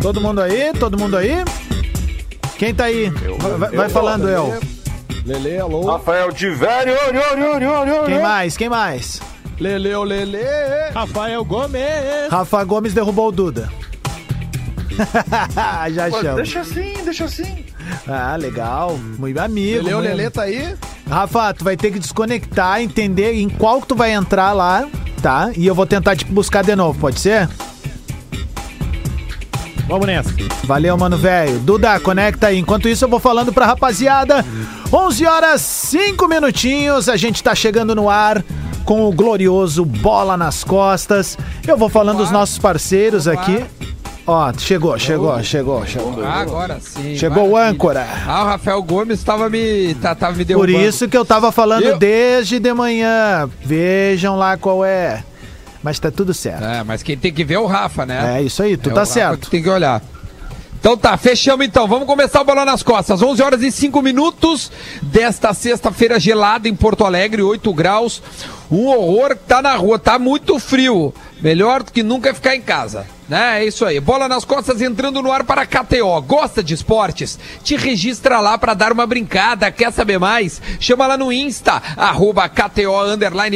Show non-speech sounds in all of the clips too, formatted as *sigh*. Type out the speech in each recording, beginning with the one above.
Todo mundo aí? Todo mundo aí? Quem tá aí? vai vai falando, eu. Lele, alô. Rafael de Velho. Quem mais? Quem mais? Lele, Lele. Rafael Gomes. Rafa Gomes derrubou o Duda. *laughs* Já chama. Deixa assim, deixa assim. Ah, legal. Muito amigo. Lele, Lele, tá aí? Rafa, tu vai ter que desconectar, entender em qual que tu vai entrar lá, tá? E eu vou tentar te buscar de novo, pode ser? Vamos nessa. Valeu, mano, velho. Duda, conecta aí. Enquanto isso, eu vou falando pra rapaziada. 11 horas 5 minutinhos. A gente tá chegando no ar com o glorioso Bola nas Costas. Eu vou falando dos nossos parceiros aqui. Ó, chegou, chegou, chegou, chegou. Ah, agora sim. Chegou o maravilha. âncora. Ah, o Rafael Gomes tava me, tá, tava me Por derrubando. isso que eu tava falando Eu- desde de manhã. Vejam lá qual é. Mas tá tudo certo. É, mas quem tem que ver é o Rafa, né? É isso aí, tu É o tá Rafa certo. que tem que olhar. Então tá, fechamos então. Vamos começar o Bola nas Costas. 11 horas e 5 minutos desta sexta-feira gelada em Porto Alegre, 8 graus. Um horror que tá na rua, tá muito frio. Melhor do que nunca é ficar em casa. Né? É isso aí. Bola nas costas entrando no ar para a KTO. Gosta de esportes? Te registra lá para dar uma brincada. Quer saber mais? Chama lá no Insta, arroba KTO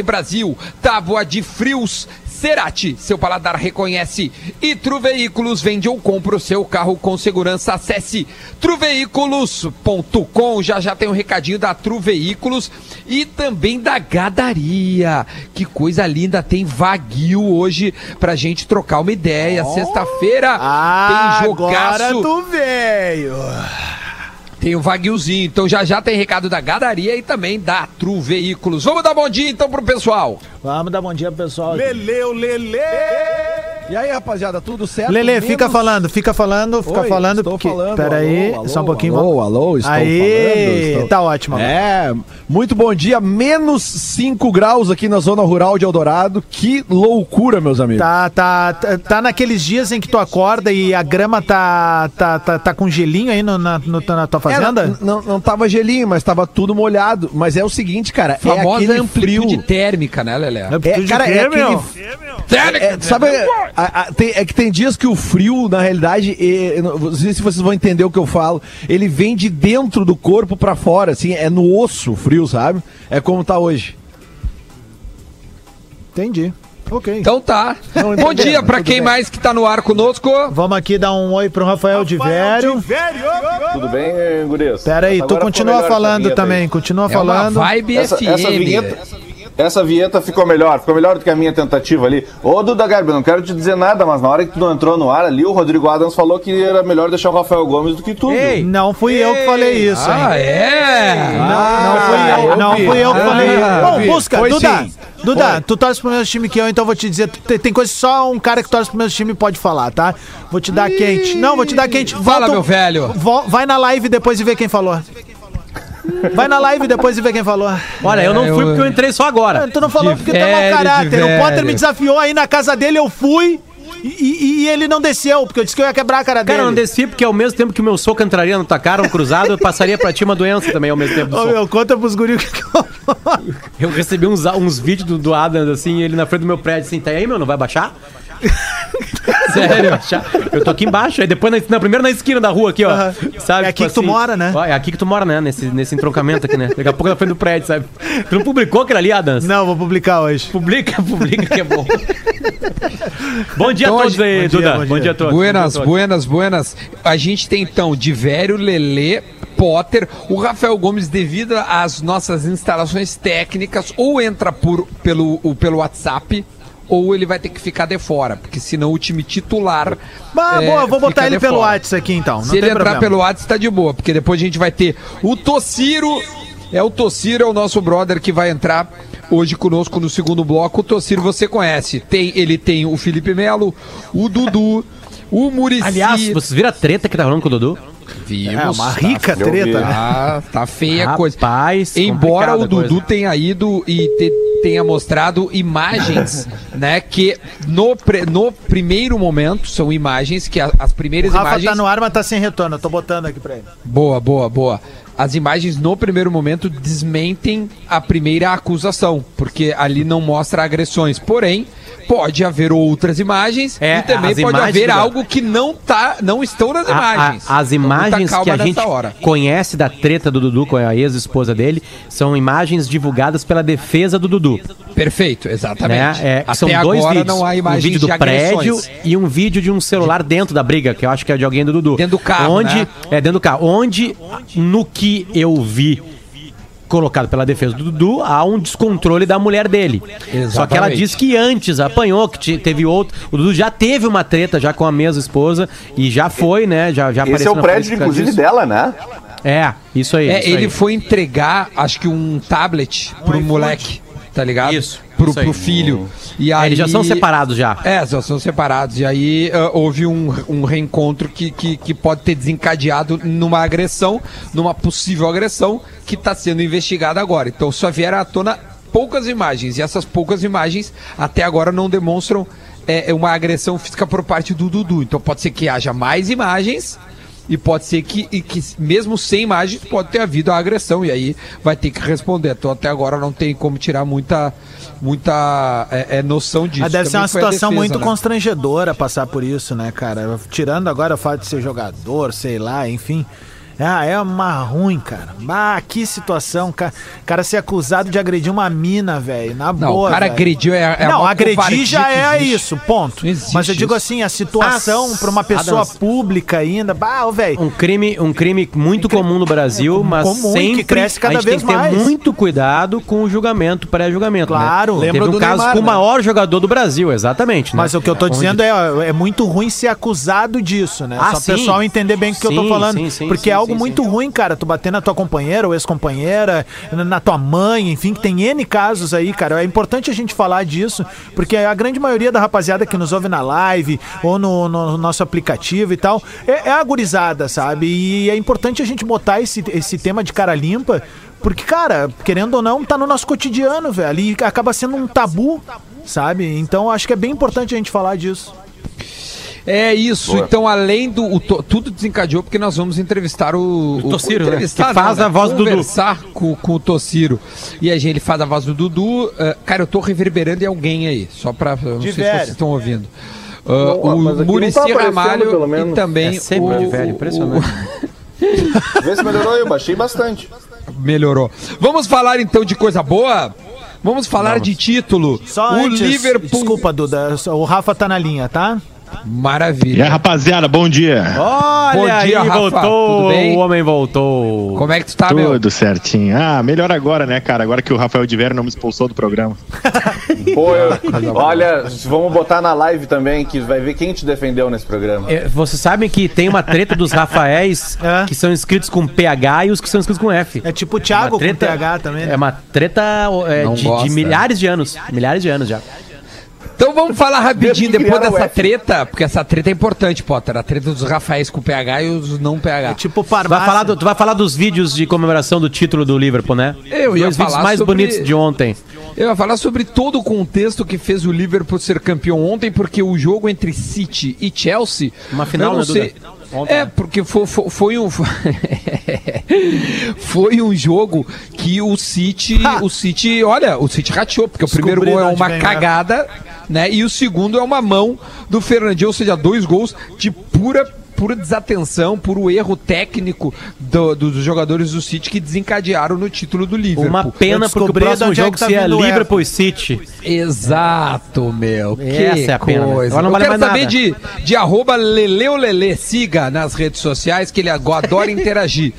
Brasil. Tábua de frios. Cerati, seu paladar reconhece. E Tru Veículos vende ou compra o seu carro com segurança. Acesse truveículos.com. Já já tem um recadinho da Tru Veículos e também da Gadaria. Que coisa linda, tem Vaguio hoje pra gente trocar uma ideia. Sexta-feira Ah, tem agora jogaço. tu veio. Tem o Vaguiozinho. Então já já tem recado da Gadaria e também da Tru Veículos. Vamos dar bom dia então pro pessoal. Vamos dar bom dia pro pessoal. Leleu, Lele. E aí, rapaziada, tudo certo? Lele, Menos- fica falando, fica falando, fica Oi, falando. estou porque... falando, Pera aí, alô, alô, só um pouquinho. alô, alô, estou Aí, falando, estou- tá ótimo. agora. É, muito bom dia. Menos 5 graus aqui na zona rural de Eldorado. Que loucura, meus amigos. Tá, tá, tá, tá naqueles dias em que tu acorda e a grama tá, tá, tá, tá com gelinho aí no- na, no- na tua É, fazenda? não, não, não tava gelinho, mas tava tudo molhado. Mas é o seguinte, cara, é Famosa aquele amplitude frio. térmica, né, Lelé? É, cara, é aquele, Térmica, É, sabe, a- a- tem- é que tem dias que o frio, na realidade, é, não não sei se vocês vão entender o que eu falo, ele vem de dentro do corpo pra fora, assim, é no osso o frio, sabe? É como tá hoje. Entendi. Ok. Então tá. Não, Bom dia pra tudo quem bem. mais que tá no ar conosco. Vamos aqui dar um oi pro Rafael, de Vério. Tudo bem, gurias? Pera aí, Agora tu continua falando também, aí. continua É uma falando. vibe Essa, FM. essa vinheta, essa vinheta ficou melhor, ficou melhor do que a minha tentativa ali. Ô, Duda Garbi, não quero te dizer nada, mas na hora que tu não entrou no ar ali, o Rodrigo Adams falou que era melhor deixar o Rafael Gomes do que tu. Ei? Não fui eu que falei isso, Ah, hein? é? Não, não fui eu, eu não fui eu que Ah, falei. eu Bom, busca, Foi Duda. sim. Duda, Foi. tu torce pro mesmo time que eu, então eu vou te dizer. Tem, tem coisa que só um cara que torce pro mesmo time pode falar, tá? Vou te dar quente. Não, vou te dar quente. Fala, Volta- meu velho. vo- vai na live depois e vê quem falou. Vai na live depois e vê quem falou. Olha, eu não É, fui eu- porque eu entrei só agora. Tu não falou De porque tu é mau caráter. O Potter me desafiou aí na casa dele, eu fui. E, e- e ele não desceu, porque eu disse que eu ia quebrar a cara dele. Cara, eu não desci porque ao mesmo tempo que o meu soco entraria na tua cara, um cruzado, eu passaria pra ti uma doença também ao mesmo tempo do Ô, soco. meu, conta pros guris o que que eu Eu recebi uns, uns vídeos do, do Adams, assim, ele na frente do meu prédio, assim, tá aí, meu, não vai baixar? *laughs* Sério? Eu tô aqui embaixo, aí depois na, na primeira na esquina da rua aqui, ó. Sabe? É aqui que tu mora, né? Ó, é aqui que tu mora, né? Nesse, nesse entroncamento aqui, né? Daqui a pouco na frente do prédio, sabe? Tu não publicou aquilo ali, Adams? Não, vou publicar hoje. Publica, *laughs* publica que é bom. bom dia Então, a todos aí, Duda. bom Bom dia. dia, a todos. Buenas, Bom dia a todos. buenas, buenas. A gente tem então Divério, Lelê, Potter, o Rafael Gomes, devido às nossas instalações técnicas, ou entra por, pelo, o- pelo WhatsApp, ou ele vai ter que ficar de fora, porque senão o time titular. Ah, é, boa, vou botar ele pelo. WhatsApp aqui então. Não Se ele tem entrar problema. pelo WhatsApp, tá de boa, porque depois a gente vai ter o Tociro. É o Tociro, é o nosso brother que vai entrar hoje conosco no segundo bloco. O Tociro você conhece. Tem, ele tem o Felipe Melo, o Dudu, o Murici. Aliás, vocês viram a treta que tá rolando com o Dudu? vimos. É uma tá- rica vi. treta, né? Tá, tá feia a coisa. Rapaz, Embora o Dudu coisa. tenha ido e te- tenha mostrado imagens, *laughs* né? Que no, pre- no primeiro momento, são imagens que a- as O primeiras Rafa imagens. tá no ar, mas tá sem retorno. Eu tô botando aqui pra ele. Boa, boa, boa. As imagens no primeiro momento desmentem a primeira acusação, porque ali não mostra agressões. Porém, pode haver outras imagens É, e também pode imagens haver do- algo que não tá, não estão nas A- a- imagens. as Então, imagens que a gente hora. conhece da treta do Dudu com a ex-esposa dele são imagens divulgadas pela defesa do Dudu. Perfeito, exatamente. Né? É, são dois vídeos. não há um imagens vídeo do prédio e um vídeo de um celular dentro da briga, que eu acho que é de alguém do Dudu. Dentro do carro, Onde, né? É, dentro do carro. Onde, no que eu vi colocado pela defesa do Dudu, há um descontrole da mulher dele. Só que ela Exatamente. diz que antes apanhou, que te- teve outro. O Dudu já teve uma treta já com a mesma esposa e já foi, né? Já, já Esse é apareceu o prédio, inclusive, disso. dela, né? É, isso aí. É, isso ele aí. foi entregar, acho que um tablet pro moleque, tá ligado? Isso, Pro, pro filho. E É, aí, eles já são separados já. É, já são separados. E aí ah, houve um, um reencontro que, que, que pode ter desencadeado numa agressão, numa possível agressão, que está sendo investigada agora. Então só vieram à tona poucas imagens. E essas poucas imagens até agora não demonstram é, uma agressão física por parte do Dudu. Então pode ser que haja mais imagens. E pode ser que, que, mesmo sem imagens, pode ter havido a agressão. E aí vai ter que responder. Então, até agora não tem como tirar muita, muita é, é, noção disso. Ah, deve ser Também uma foi a situação defesa, muito né? constrangedora passar por isso, né, cara? Tirando agora o fato de ser jogador, sei lá, enfim. Ah, é uma ruim, cara. Ah, que situação, cara. cara ser acusado de agredir uma mina, velho. Na Não, boa. o cara velho. agrediu é, é não, agredir já é isso, ponto. Mas eu digo isso. assim, a situação Ah, pra uma pessoa Adams. pública ainda, bah, velho. Um crime, um crime muito comum no Brasil, mas comum e que sempre cresce cada a gente vez tem que ter mais. muito cuidado com o julgamento, pré-julgamento. Claro. né? Lembra Teve um do caso Neymar, com o né? maior jogador do Brasil, exatamente. né? Mas o que eu tô Onde- dizendo é, é muito ruim ser acusado disso, né? Ah, Só o pessoal entender bem o que eu tô falando. sim, sim, porque sim, é algo sim, muito ruim, cara, tu bater na tua companheira ou ex-companheira, na tua mãe, enfim, que tem N casos aí, cara. É importante a gente falar disso, porque a grande maioria da rapaziada que nos ouve na live ou no, no nosso aplicativo e tal, é, é a gurizada, sabe? E é importante a gente botar esse, esse tema de cara limpa. Porque, cara, querendo ou não, tá no nosso cotidiano, velho. E acaba sendo um tabu, sabe? Então acho que é bem importante a gente falar disso. É isso. Boa. Então, além do. o tudo desencadeou porque nós vamos entrevistar o. o Tociro, né? Que faz não, a voz do Dudu. Conversar com, com o Tociro. E a gente ele faz a voz do Dudu. Ah, cara, eu tô reverberando em alguém aí. Só pra. Não sei se velho. vocês estão ouvindo. Não, mas o aqui Murici tá Ramalho pelo e menos. também É sempre o, de velho, impressionante. *laughs* Vê se melhorou, eu baixei bastante. Melhorou. Vamos falar então de coisa boa? Vamos falar de título. Só o antes, Liverpool. desculpa, Duda, o Rafa tá na linha, tá? E aí, Maravilha. rapaziada, bom dia. Olha Bom dia, aí, Rafa. voltou, Tudo bem? o homem voltou. Como é que tu tá, meu? Tudo certinho. Ah, melhor agora, né, cara? Agora que o Rafael de Vera não me expulsou do programa. *laughs* Pô, eu- olha, vamos botar na live também, que vai ver quem te defendeu nesse programa. É, Vocês sabem que tem uma treta dos Rafaéis É. *laughs* que são inscritos com PH e os que são inscritos com F. É tipo o Thiago Uma treta- com TH também. né? É uma treta é, de, de milhares de anos. Milhares de anos já. Então vamos falar rapidinho depois o dessa treta, porque essa treta é importante, Potter. A treta dos Rafaéis com PH e os não PH. É tipo Tu vai, farmácia. falar do- tu vai falar dos vídeos de comemoração do título do Liverpool, né? Eu ia Dois vídeos falar mais sobre- bonitos de ontem. Eu ia falar sobre todo o contexto que fez o Liverpool ser campeão ontem, porque o jogo entre City e Chelsea. Uma final, eu não né, Duda? sei. Ontem, é, né? porque foi, foi, foi um. *laughs* foi um jogo que o City. *laughs* O City, olha, o City rateou, porque o primeiro gol é uma ganhar. cagada, né? E o segundo é uma mão do Fernandinho, ou seja, dois gols de pura. Pura desatenção, puro erro técnico do- dos jogadores do City que desencadearam no título do Liverpool. Uma pena Eu porque o próximo é jogo que tá seria vindo o Liverpool e City. Exato, meu. Essa que é a pena, né? coisa. Não Eu vale quero mais saber nada. de, de arroba Leleolele. Siga nas redes sociais que ele agora adora *laughs* interagir.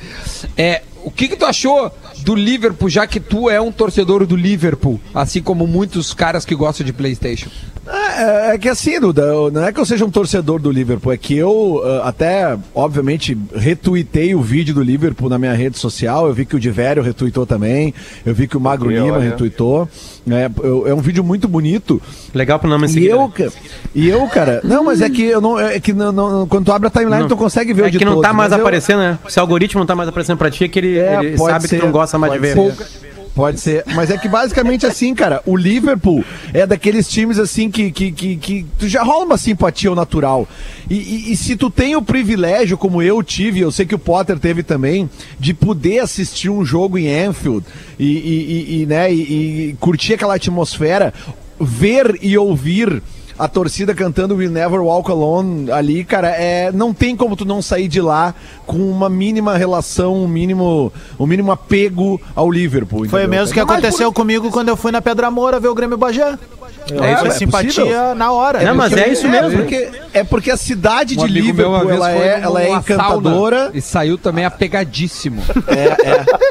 É, o que, que tu achou do Liverpool, já que tu é um torcedor do Liverpool, assim como muitos caras que gostam de Playstation? É, é que assim, Duda, eu- não é que eu seja um torcedor do Liverpool, é que eu ah, até, obviamente, retuitei o vídeo do Liverpool na minha rede social. Eu vi que o Divério retuitou também, eu vi que o Magro Eu, Lima olha. retuitou. É, eu- é um vídeo muito bonito. Legal pro nome E seguir. eu, ca- e eu, cara, não, mas é que eu não, é que não, não- quando tu abre a timeline, Não. tu consegue ver É o de que não todos, tá mais eu- aparecendo, né? Se o algoritmo não tá mais aparecendo pra ti, é que ele, É, ele sabe ser, que tu não gosta mais de ver. ser. Pode ser, mas é que basicamente assim, cara, o Liverpool é daqueles times assim que, que, que, que tu já rola uma simpatia natural. E, e- e se tu tem o privilégio, como eu tive, eu sei que o Potter teve também, de poder assistir um jogo em Anfield e, e- né, e curtir aquela atmosfera. ver e ouvir a torcida cantando We'll Never Walk Alone ali, cara, é, não tem como tu não sair de lá com uma mínima relação, um mínimo, um mínimo apego ao Liverpool. Foi entendeu? mesmo que Mas aconteceu comigo quando eu fui na Pedra Moura ver o Grêmio Bagé. É, É, foi é simpatia possível. na hora. Não, mas é isso É mesmo. porque, é porque a cidade Um de Liverpool, vez ela é, ela é encantadora. E saiu também apegadíssimo. *laughs*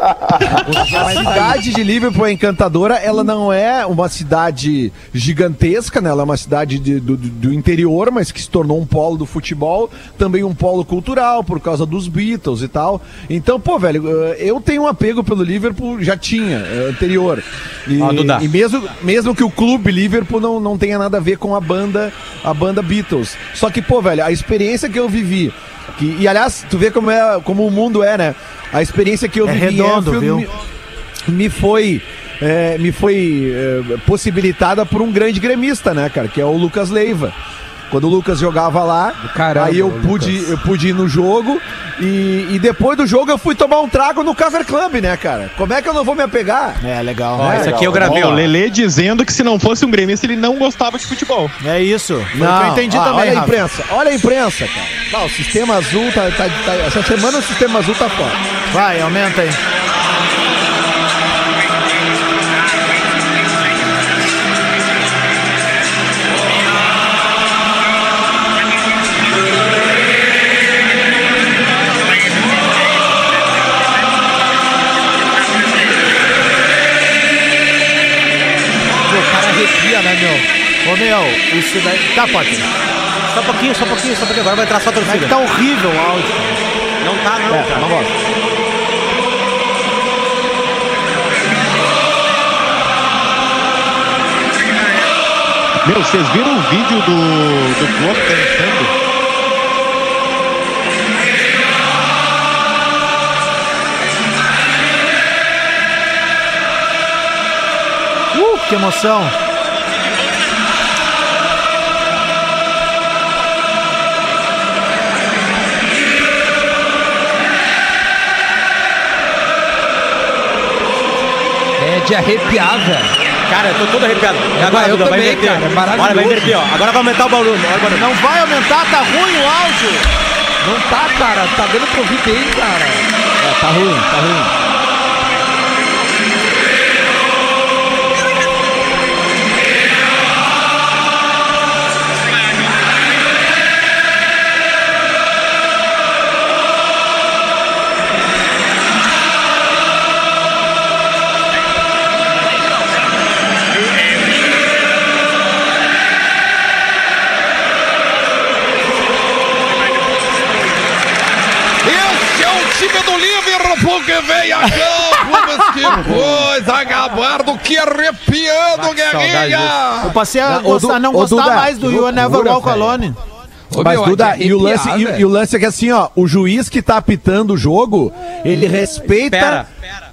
A cidade de Liverpool é encantadora, ela não é uma cidade gigantesca, né? Ela é uma cidade de- do, do- interior, mas que se tornou um polo do futebol, também um polo cultural, por causa dos Beatles e tal. Então, pô, velho, eh, eu tenho um apego pelo Liverpool, já tinha, eh, anterior. E, Duda. e mesmo, mesmo que o clube Liverpool não, não tenha nada a ver com a banda, a banda Beatles. Só que, pô, velho, a experiência que eu vivi. Que, e aliás, tu vê como, é, como o mundo é, né? A experiência que eu É vivi redondo, viu? me- me foi é, me foi é, possibilitada por um grande gremista, né, cara, que é o Lucas Leiva. Quando o Lucas jogava lá, caramba, aí eu pude, Lucas. eu pude ir no jogo e, e depois do jogo eu fui tomar um trago no Cover Club, né, cara? Como é que eu não vou me apegar? É, legal. Ó, né? isso aqui eu Ó, gravei, o ó. Lelê dizendo que se não fosse um gremista, ele não gostava de futebol. É isso. Foi o que eu entendi ó, também, Olha a Rafa. imprensa, olha a imprensa, cara. Não, o sistema azul tá, tá- tá- Essa semana o sistema azul tá fora. Vai, aumenta aí. Tá, Potter. Só um pouquinho, só um pouquinho, só um pouquinho. Agora vai entrar só a Como é torcida. tá horrível o áudio. Não tá, não, cara. Vamos Meu, vocês viram o vídeo do, do Klopp cantando? Uh, que emoção. De arrepiar, velho. Cara, eu tô todo arrepiado. Agora, eu Duda, vai também, inverter. cara, é maravilhoso. Agora vai inverter, ó. Agora vai aumentar o barulho. Olha o barulho. Não vai aumentar, tá ruim o áudio. Não tá, cara. Tá dando pra ouvir bem, cara. É, tá ruim, tá ruim. Time do Liverpool que vem a campo. Mas que coisa, Gabardo, que arrepiando, Guerrinha. Eu passei a gostar, não gostar Duda, mais do You Never Walk velho. Alone. Ô, Mas, meu, é Duda, e o, lance, arrepiar, e, e o lance é que assim, ó, o juiz que tá apitando o jogo, ele respeita, Espera.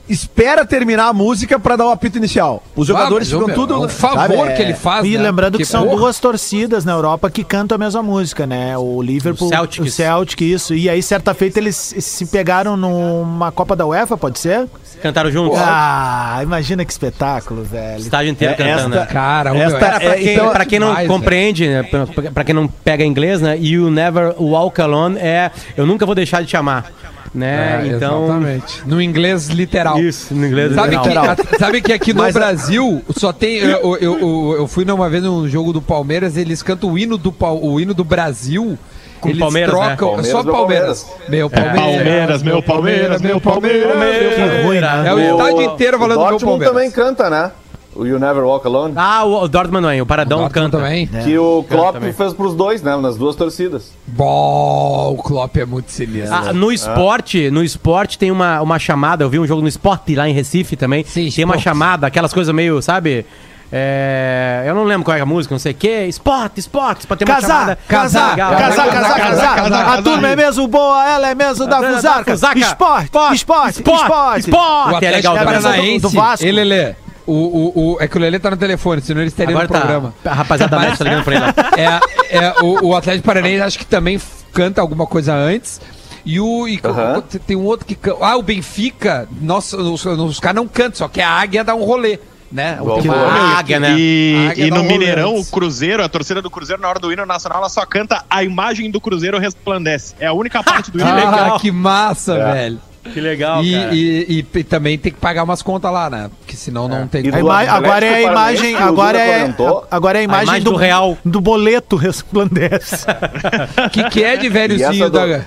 Espera, terminar a música pra dar o apito inicial. Os jogadores Ah, mas, ô, ficam meu, tudo. É um favor sabe, é- que ele faz, E né? lembrando que Porque, são porra, duas torcidas na Europa que cantam a mesma música, né? O Liverpool, O Celtics. o Celtic, isso. E aí, certa feita, eles se pegaram numa Copa da UEFA, pode ser? Cantaram juntos. Ah, imagina que espetáculo, velho. Estádio inteiro É, cantando, esta- né? Cara, Esta- Cara, pra, É, quem, então- pra quem não demais, compreende, né, pra, pra quem não pega inglês, né? You never walk alone é eu nunca vou deixar de te amar. Né? É, então. Exatamente. No inglês literal. Isso, no inglês Sabe que, Literal. a- sabe que aqui no Mas Brasil só tem. Eu, eu, eu, eu fui uma vez num jogo do Palmeiras, eles cantam o hino do, Pal- o hino do Brasil. Com eles Palmeiras, né? trocam. Palmeiras, só meu Palmeiras. Meu Palmeiras. Palmeiras, meu Palmeiras, meu Palmeiras. Que ruim, né? É o estádio inteiro o falando meu Dortmund Palmeiras. também canta, né? O You Never Walk Alone. Ah, o, o Dortmund hein? o Paradão Dortmund canta. também. Que o Klopp também. fez pros dois, né? Nas duas torcidas. Bom, o Klopp é muito sinistro. Ah, no esporte, no esporte tem uma, uma chamada, eu vi um jogo no esporte lá em Recife também. Sim, tem uma esporte. chamada, aquelas coisas meio, sabe? É, eu não lembro qual é a música, não sei o que. Esporte, esporte, pra ter uma Casar, chamada. casar, legal. casar, casar, casar, casar. casar, A turma é mesmo boa, ela é mesmo da. Fusaca. Esporte, esporte, esporte, esporte, esporte. O É legal também. Paranaense. Do- do Vasco. Ele, Lelê. O, o, o, é que o Lelê tá no telefone, senão ele estaria Agora no programa. tá. A rapaziada da tá ligando pra ele lá. *laughs* É, é, o, o Atlético Paranaense acho que também canta alguma coisa antes. E o. E Aham. tem um outro que canta. Ah, o Benfica. Nossa, os, os caras não cantam, só que a águia dá um rolê. né? O que A águia, né? E, águia e no um Mineirão, o Cruzeiro, a torcida do Cruzeiro, na hora do hino nacional, ela só canta a imagem do Cruzeiro resplandece. É a única parte do hino. Ah, que massa, É. velho. Que legal, E, cara. e- e- e também tem que pagar umas contas lá, né? Porque senão não tem A do Atlético agora é a imagem, agora é, agora é a imagem, imagem do real. do boleto resplandece. O *laughs* que, que é de velhozinho essa do- da.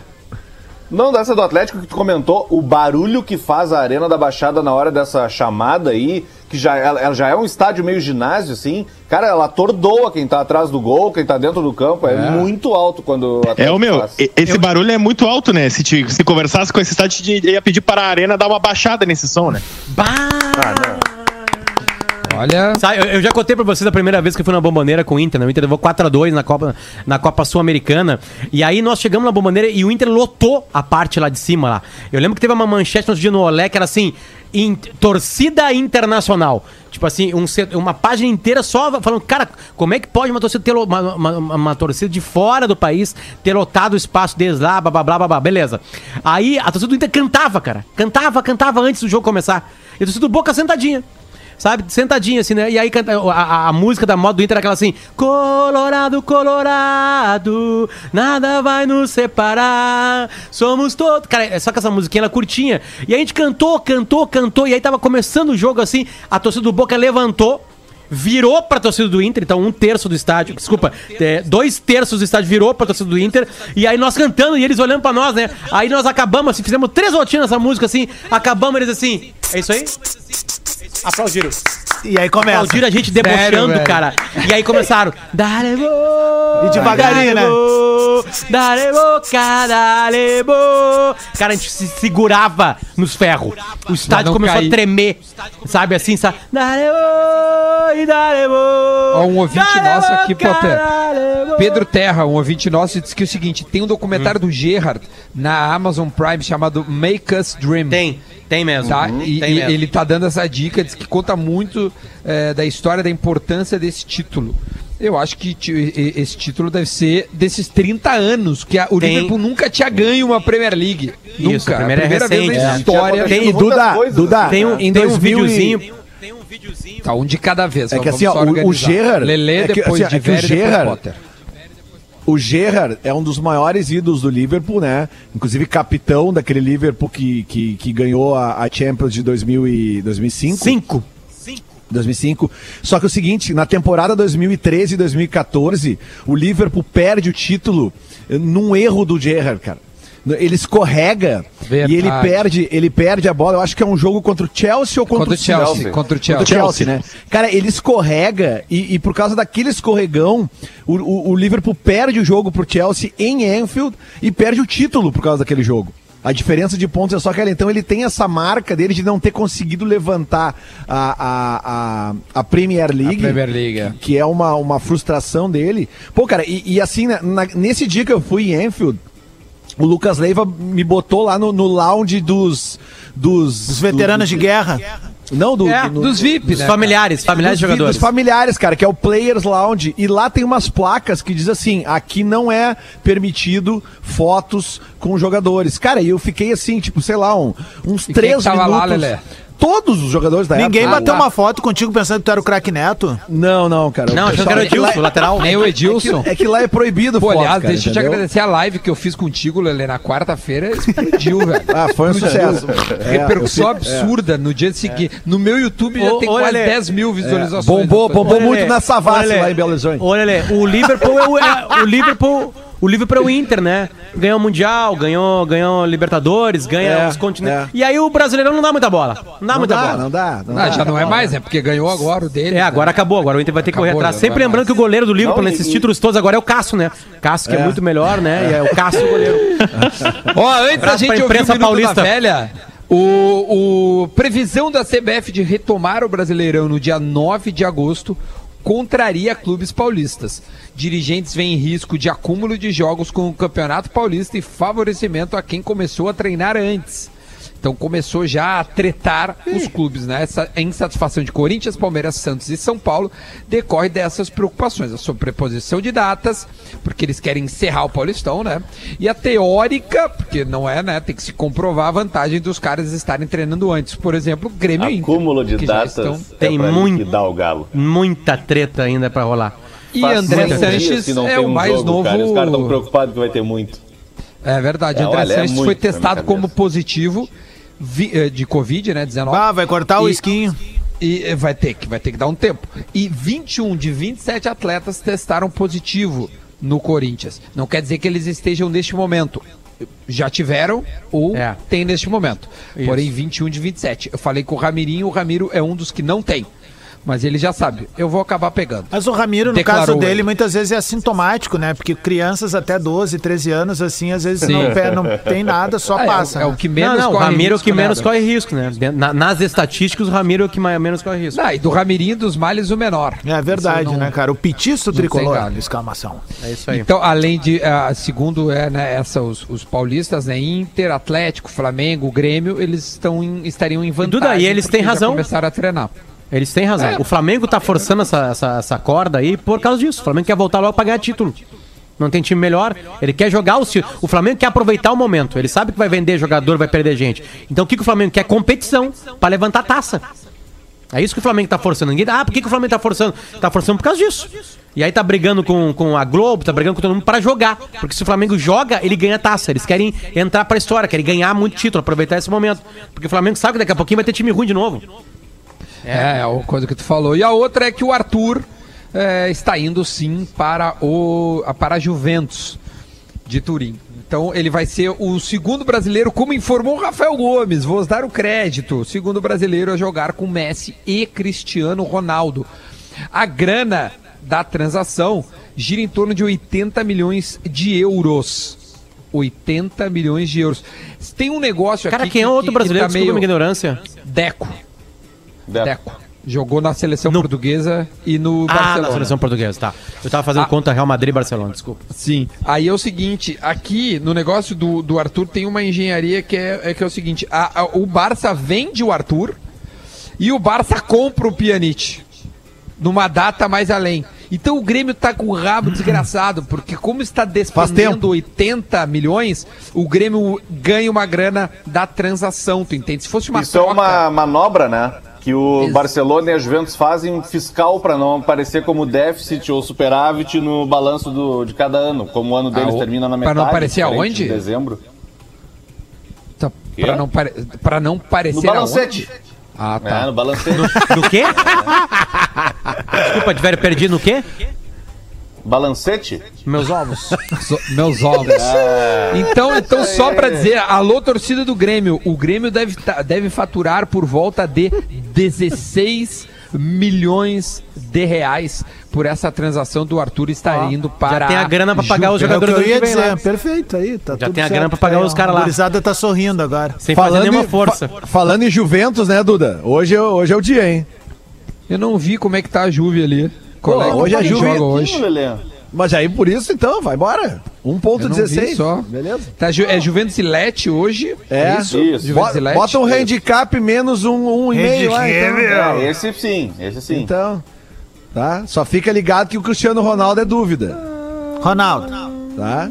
Não, dessa do Atlético que tu comentou, o barulho que faz a Arena da Baixada na hora dessa chamada aí, que já, ela, já é um estádio meio ginásio, assim. Cara, ela atordoa quem tá atrás do gol, quem tá dentro do campo. É, muito alto quando É o meu, e- esse barulho é muito alto, né? Se, te- se conversasse com esse estádio, te- ia pedir para a arena dar uma baixada nesse som, né? Olha. Sabe, eu, eu já contei pra vocês a primeira vez que eu fui na Bomboneira com o Inter, né? O Inter levou 4x2 na Copa, na Copa Sul-Americana. E aí nós chegamos na Bomboneira e o Inter lotou a parte lá de cima lá. Eu lembro que teve uma manchete no dia no Olé que era assim: in- torcida internacional. Tipo assim, um uma página inteira só falando, cara, como é que pode uma torcida ter uma- uma- uma torcida de fora do país ter lotado o espaço deles lá, blá blá blá blá, blá, beleza. Aí a torcida do Inter cantava, cara. Cantava, cantava antes do jogo começar. E a torcida do Boca sentadinha. Sabe? Sentadinho assim, né? E aí a, a- música da moda do Inter é aquela assim: Colorado, Colorado, nada vai nos separar, somos todos. Cara, é só que essa musiquinha ela curtinha. E a gente cantou, cantou, cantou, e aí tava começando o jogo assim, a torcida do Boca levantou. Virou pra torcida do Inter, então um terço do estádio, desculpa, é, dois terços do estádio virou pra torcida do Inter, e aí nós cantando e eles olhando pra nós, né? Aí nós acabamos, assim, fizemos três voltinhas nessa música assim, acabamos eles assim, é isso aí? Aplaudiram. E aí começa. Aplaudiram a gente debochando, velho? cara. E aí começaram. Dale bo, E devagarinho, né? dale bo, Dale boca, dale bo. Cara, a gente se segurava nos ferros. O estádio começou cair. a tremer. Sabe assim, sabe? Dale bo, e dale bo. Ó, um ouvinte dale nosso aqui, Potter. Pedro Terra, um ouvinte nosso, disse que é o seguinte: tem um documentário do Gerhard na Amazon Prime chamado Make Us Dream. Tem, tem mesmo. Tá? Uhum, E, tem e mesmo. ele tá dando essa dica, diz que conta muito é, da história, da importância desse título. Eu acho que esse título deve ser desses 30 anos, que a- o Tem. Liverpool nunca tinha ganho uma Premier League. Isso, nunca. a primeira é vez recente, na é. história. Tinha Tem, Duda, coisas, Duda, Tem um, em tem um 2000 e- videozinho. Tá, um de cada vez. É que assim, ó, o-. Gerrard- Lelê, é que, depois assim, de é o Vera, depois Gerrard- Potter. O Gerrard é um dos maiores ídolos do Liverpool, né? Inclusive capitão daquele Liverpool que, que, que ganhou a, a Champions de 2000 e 2005. Cinco. 2005. Só que é o seguinte, na temporada 2013 e 2014, o Liverpool perde o título eh, num erro do Gerrard, cara. Ele escorrega Verdade. e ele perde, ele perde a bola. Eu acho que é um jogo contra o Chelsea ou contra, Contra o Chelsea. Contra o Contra o Chelsea. Chelsea, né? Cara, ele escorrega e, e por causa daquele escorregão, o, o- o Liverpool perde o jogo pro Chelsea em Anfield e perde o título por causa daquele jogo. A diferença de pontos é só aquela. Então ele tem essa marca dele de não ter conseguido levantar a, a, a, a Premier League. A Premier League, é. Que é uma, uma frustração dele. Pô, cara, e, e assim, na- na- nesse dia que eu fui em Anfield, o Lucas Leiva me botou lá no, no lounge dos. Dos, Os veteranos de guerra. Não, do, É, do- Dos VIP, Os né? familiares, familiares dos, jogadores. dos familiares, cara, que é o Players Lounge. E lá tem umas placas que diz assim: aqui não é permitido fotos com jogadores. Cara, e eu fiquei assim, tipo, sei lá, um- uns E quem três que tava minutos. lá, Lelé? Todos os jogadores da Ninguém época. bateu uma foto contigo pensando que tu era o craque Neto. Não, não, cara. Não, achando que era o é lá- Edilson, lateral. Nem o Edilson. É que, é que lá é proibido Pô, foto, aliás, cara, deixa eu te agradecer a live que eu fiz contigo, Lelê, na quarta-feira. Explodiu, velho. *laughs* Ah, foi um sucesso. É, Repercussão absurda no dia seguinte. No meu YouTube já Ô, tem ô, quase Lelê. 10 mil visualizações. Bombou, bombou Olha, muito na Savassi lá em Belo Horizonte. Olha, o Liverpool é o, é- o Liverpool. O Liverpool é o Inter, né? Ganhou o Mundial, ganhou, ganhou Libertadores, ganha É, os continentes. é. E aí o brasileirão não dá muita bola. Não dá Não muita dá, bola. não dá, não Ah, dá. já não é mais, né? Porque ganhou agora o dele. É, agora né? acabou. Agora o Inter vai ter que correr atrás. Sempre não vai lembrando mais. que o goleiro do Liverpool Não, nesses e- títulos todos agora é o Cássio, né? Cássio que é, muito melhor, né? E é o Cássio o goleiro. *laughs* Ó, antes da Abraço gente pra ouvir o imprensa paulista. da Velha, o, o previsão da CBF de retomar o Brasileirão no dia 9 de agosto contraria clubes paulistas. Dirigentes veem risco de acúmulo de jogos com o Campeonato Paulista e favorecimento a quem começou a treinar antes. Então começou já a tretar os clubes, né? Essa insatisfação de Corinthians, Palmeiras, Santos e São Paulo decorre dessas preocupações, a sobreposição de datas, porque eles querem encerrar o Paulistão, né? E a teórica, porque não é, né? Tem que se comprovar a vantagem dos caras estarem treinando antes. Por exemplo, Grêmio e Inter, Acúmulo de datas estão- é Tem muito- o Galo. Muita treta ainda pra rolar. E Faz André Sanches é o um mais jogo, novo. Cara. Os caras estão preocupados que vai ter muito. É verdade, É, André olha, é Sanches muito foi testado como positivo vi- eh, de Covid, né? 19. Ah, vai cortar o E- esquinho. E vai ter que vai ter que dar um tempo. E 21 de 27 atletas testaram positivo no Corinthians. Não quer dizer que eles estejam neste momento. Já tiveram ou É. tem neste momento. Isso. Porém, 21 de 27. Eu falei com o Ramirinho, o Ramiro é um dos que não tem. Mas ele já sabe, eu vou acabar pegando. Mas o Ramiro, no Declarou caso dele, ele. muitas vezes é assintomático, né? Porque crianças até 12, 13 anos, assim, às vezes não, não tem nada, só *laughs* É, é o- passa. é, né? o que menos não, não, o corre Ramiro é o risco, que né, menos corre risco, né? Na- nas estatísticas, o Ramiro é o que mais, menos corre risco. Ah, e do Ramirinho dos males o menor. É verdade, não- né, cara? O petiço tricolor, exclamação. É isso aí. Então, além de, ah, segundo é, né, essa, os, os paulistas, né, Inter, Atlético, Flamengo, Grêmio, eles estão em- estariam em vantagem. Duda, e eles têm razão. começaram a treinar. Eles têm razão. É. O Flamengo tá forçando essa, essa, essa corda aí por causa disso. O Flamengo quer voltar logo pra ganhar título. Não tem time melhor. Ele quer jogar o. O Flamengo quer aproveitar o momento. Ele sabe que vai vender jogador, vai perder gente. Então o que, que o Flamengo quer? Competição pra levantar taça. É isso que o Flamengo tá forçando. Ninguém. Ah, por que, que o Flamengo tá forçando? Tá forçando por causa disso. E aí tá brigando com, com a Globo, tá brigando com todo mundo pra jogar. Porque se o Flamengo joga, ele ganha taça. Eles querem entrar pra história, querem ganhar muito título, aproveitar esse momento. Porque o Flamengo sabe que daqui a pouquinho vai ter time ruim de novo. É, é a coisa que tu falou. E a outra é que o Arthur é, está indo sim para, o, a- para a Juventus de Turim. Então ele vai ser o segundo brasileiro, como informou o Rafael Gomes, vou dar o crédito, o segundo brasileiro a jogar com Messi e Cristiano Ronaldo. A grana da transação gira em torno de 80 milhões de euros. 80 milhões de euros. Tem um negócio Cara, aqui quem é que- outro que- que brasileiro? tá Desculpa a meio- ignorância. Deco. Deco. Deco. Jogou na seleção No- portuguesa e no Ah, Barcelona. na seleção portuguesa, tá. Eu tava fazendo Ah. conta Real Madrid e Barcelona, desculpa. Sim. Aí é o seguinte, aqui no negócio do, do Arthur tem uma engenharia que é, é que é o seguinte, a- a- o Barça vende o Arthur e o Barça compra o Pjanic numa data mais além. Então o Grêmio tá com o rabo desgraçado, porque como está despendendo 80 milhões, o Grêmio ganha uma grana da transação, tu entende? Se fosse uma Isso é troca... uma manobra, né? Que o Ex- Barcelona e a Juventus fazem fiscal para não aparecer como déficit ou superávit no balanço do, de cada ano, como o ano deles Ah, o- termina na metade. não aparecer aonde? De dezembro. Tá, pra, não pare... não parecer No balancete. aonde? Ah, tá. É, no balancete. No quê? *laughs* desculpa, tiveram perdido no quê? Balancete? Meus ovos. *laughs* So- meus ovos. então, então só pra dizer, alô torcida do Grêmio, o Grêmio deve, deve faturar por volta de 16 milhões de reais por essa transação do Arthur estar indo para já tem a grana pra pagar os É que jogadores eu do ia que vem lá. dizer. Perfeito aí, tá Já tudo tem a certo. grana pra pagar Aí, os caras A lá. gurizada tá sorrindo agora. Sem fazer nenhuma força. fa- falando em Juventus, né, Duda? Hoje, é- hoje é o dia, hein? Eu não vi como é que tá a Juve ali. Qual Pô, é que hoje é que Juve. joga hoje. Lelê. Mas aí por isso, então, vai embora. Eu não 1.16. vi só. Beleza? Tá, Ju- é Juventus e Lete hoje? É, isso? isso. Juventus Bota, e bota um handicap menos um, um e meio lá, então. É, esse sim, esse sim. Então, tá? Só fica ligado que o Cristiano Ronaldo é dúvida, Ronaldo. tá?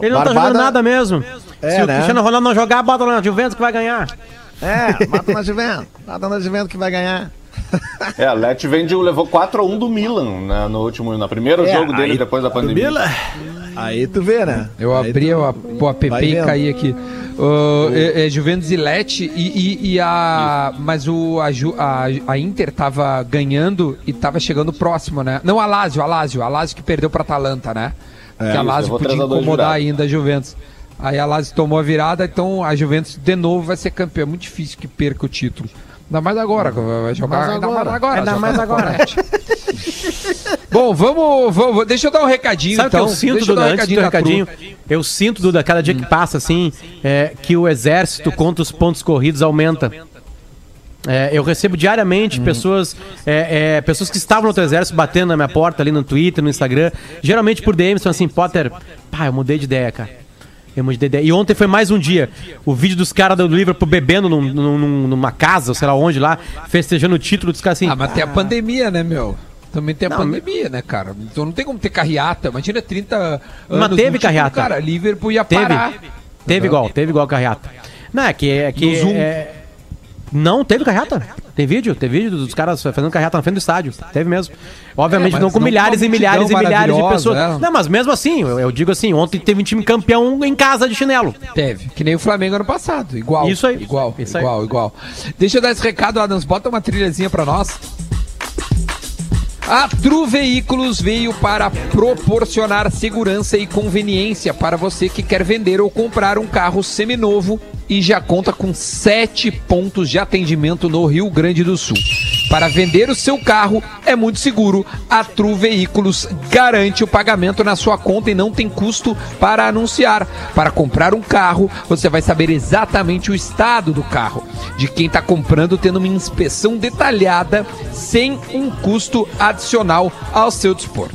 Ele não tá Barbada- jogando nada mesmo. É, Se o né? Cristiano Ronaldo não jogar, bota lá na Juventus que vai ganhar. É, mata na Juventus. Mata na Juventus que vai ganhar. É, a Leti vende, levou 4x1 do Milan né, no último, no primeiro É, jogo dele aí- depois da pandemia. Bila? Aí tu vê, né? Eu Aí abri tu- o, o app e caí aqui. Uh, é, é Juventus e Lecce e, e, e a. Mas o, a, a, a Inter tava ganhando e tava chegando próximo, né? Não, a Lazio, a Lazio. A Lazio que perdeu pra Atalanta, né? que a isso, Lazio podia 3 a 2 incomodar ainda a Juventus. Aí a Lazio tomou a virada, então a Juventus de novo vai ser campeã. É muito difícil que perca o título. Ainda mais agora, vai jogar. Ainda mais agora. Ainda mais agora. Bom, vamos, vamos. Deixa eu dar um recadinho Sabe o então. que eu sinto, Deixa eu Duda, um antes do recadinho? Tru. Eu sinto, Duda, cada dia que passa, assim, é, que o exército contra os pontos corridos aumenta. É, eu recebo diariamente pessoas é, é, pessoas que estavam no outro exército batendo na minha porta ali no Twitter, no Instagram, geralmente por DMs, falando assim, Potter, pá, eu mudei de ideia, cara. Emoji Dedé. E ontem foi mais um dia. O vídeo dos caras do Liverpool bebendo num- num- numa casa, sei lá onde lá, festejando o título dos caras assim. Ah, mas tem a pandemia, né, meu? Também tem a Não, pandemia, né, cara? Então não tem como ter carreata. Imagina 30 anos. Mas teve carreata. Cara, Liverpool ia Teve. parar. Teve igual, teve igual carreata. Não, é que. É que No Zoom. é- Não, teve carreata. Tem vídeo, tem vídeo dos caras fazendo carreata na frente do estádio. Teve mesmo. Obviamente É, não com não milhares e milhares e milhares de pessoas. é. Não, mas mesmo assim, eu, eu digo assim, ontem teve um time campeão em casa de chinelo. Teve. Que nem o Flamengo ano passado. Igual. Isso aí. Igual, Isso aí. igual, igual. Deixa eu dar esse recado, Adams. Bota uma trilhazinha pra nós. A Tru Veículos veio para proporcionar segurança e conveniência para você que quer vender ou comprar um carro seminovo e já conta com sete pontos de atendimento no Rio Grande do Sul. Para vender o seu carro é muito seguro. A Tru Veículos garante o pagamento na sua conta e não tem custo para anunciar. Para comprar um carro, você vai saber exatamente o estado do carro, de quem está comprando, tendo uma inspeção detalhada, sem um custo adicional ao seu dispor.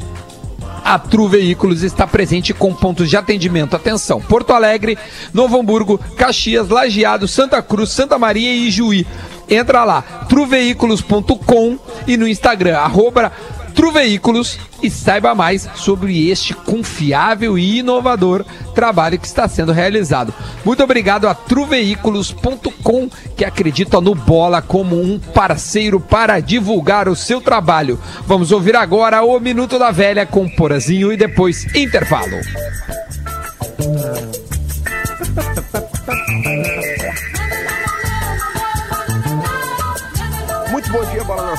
A Tru Veículos está presente com pontos de atendimento. Atenção: Porto Alegre, Novo Hamburgo, Caxias, Lajeado, Santa Cruz, Santa Maria e Juí. Entra lá, truveículos.com e no Instagram, arroba Truveículos e saiba mais sobre este confiável e inovador trabalho que está sendo realizado. Muito obrigado a truveículos.com que acredita no Bola como um parceiro para divulgar o seu trabalho. Vamos ouvir agora o Minuto da Velha com Porazinho e depois intervalo.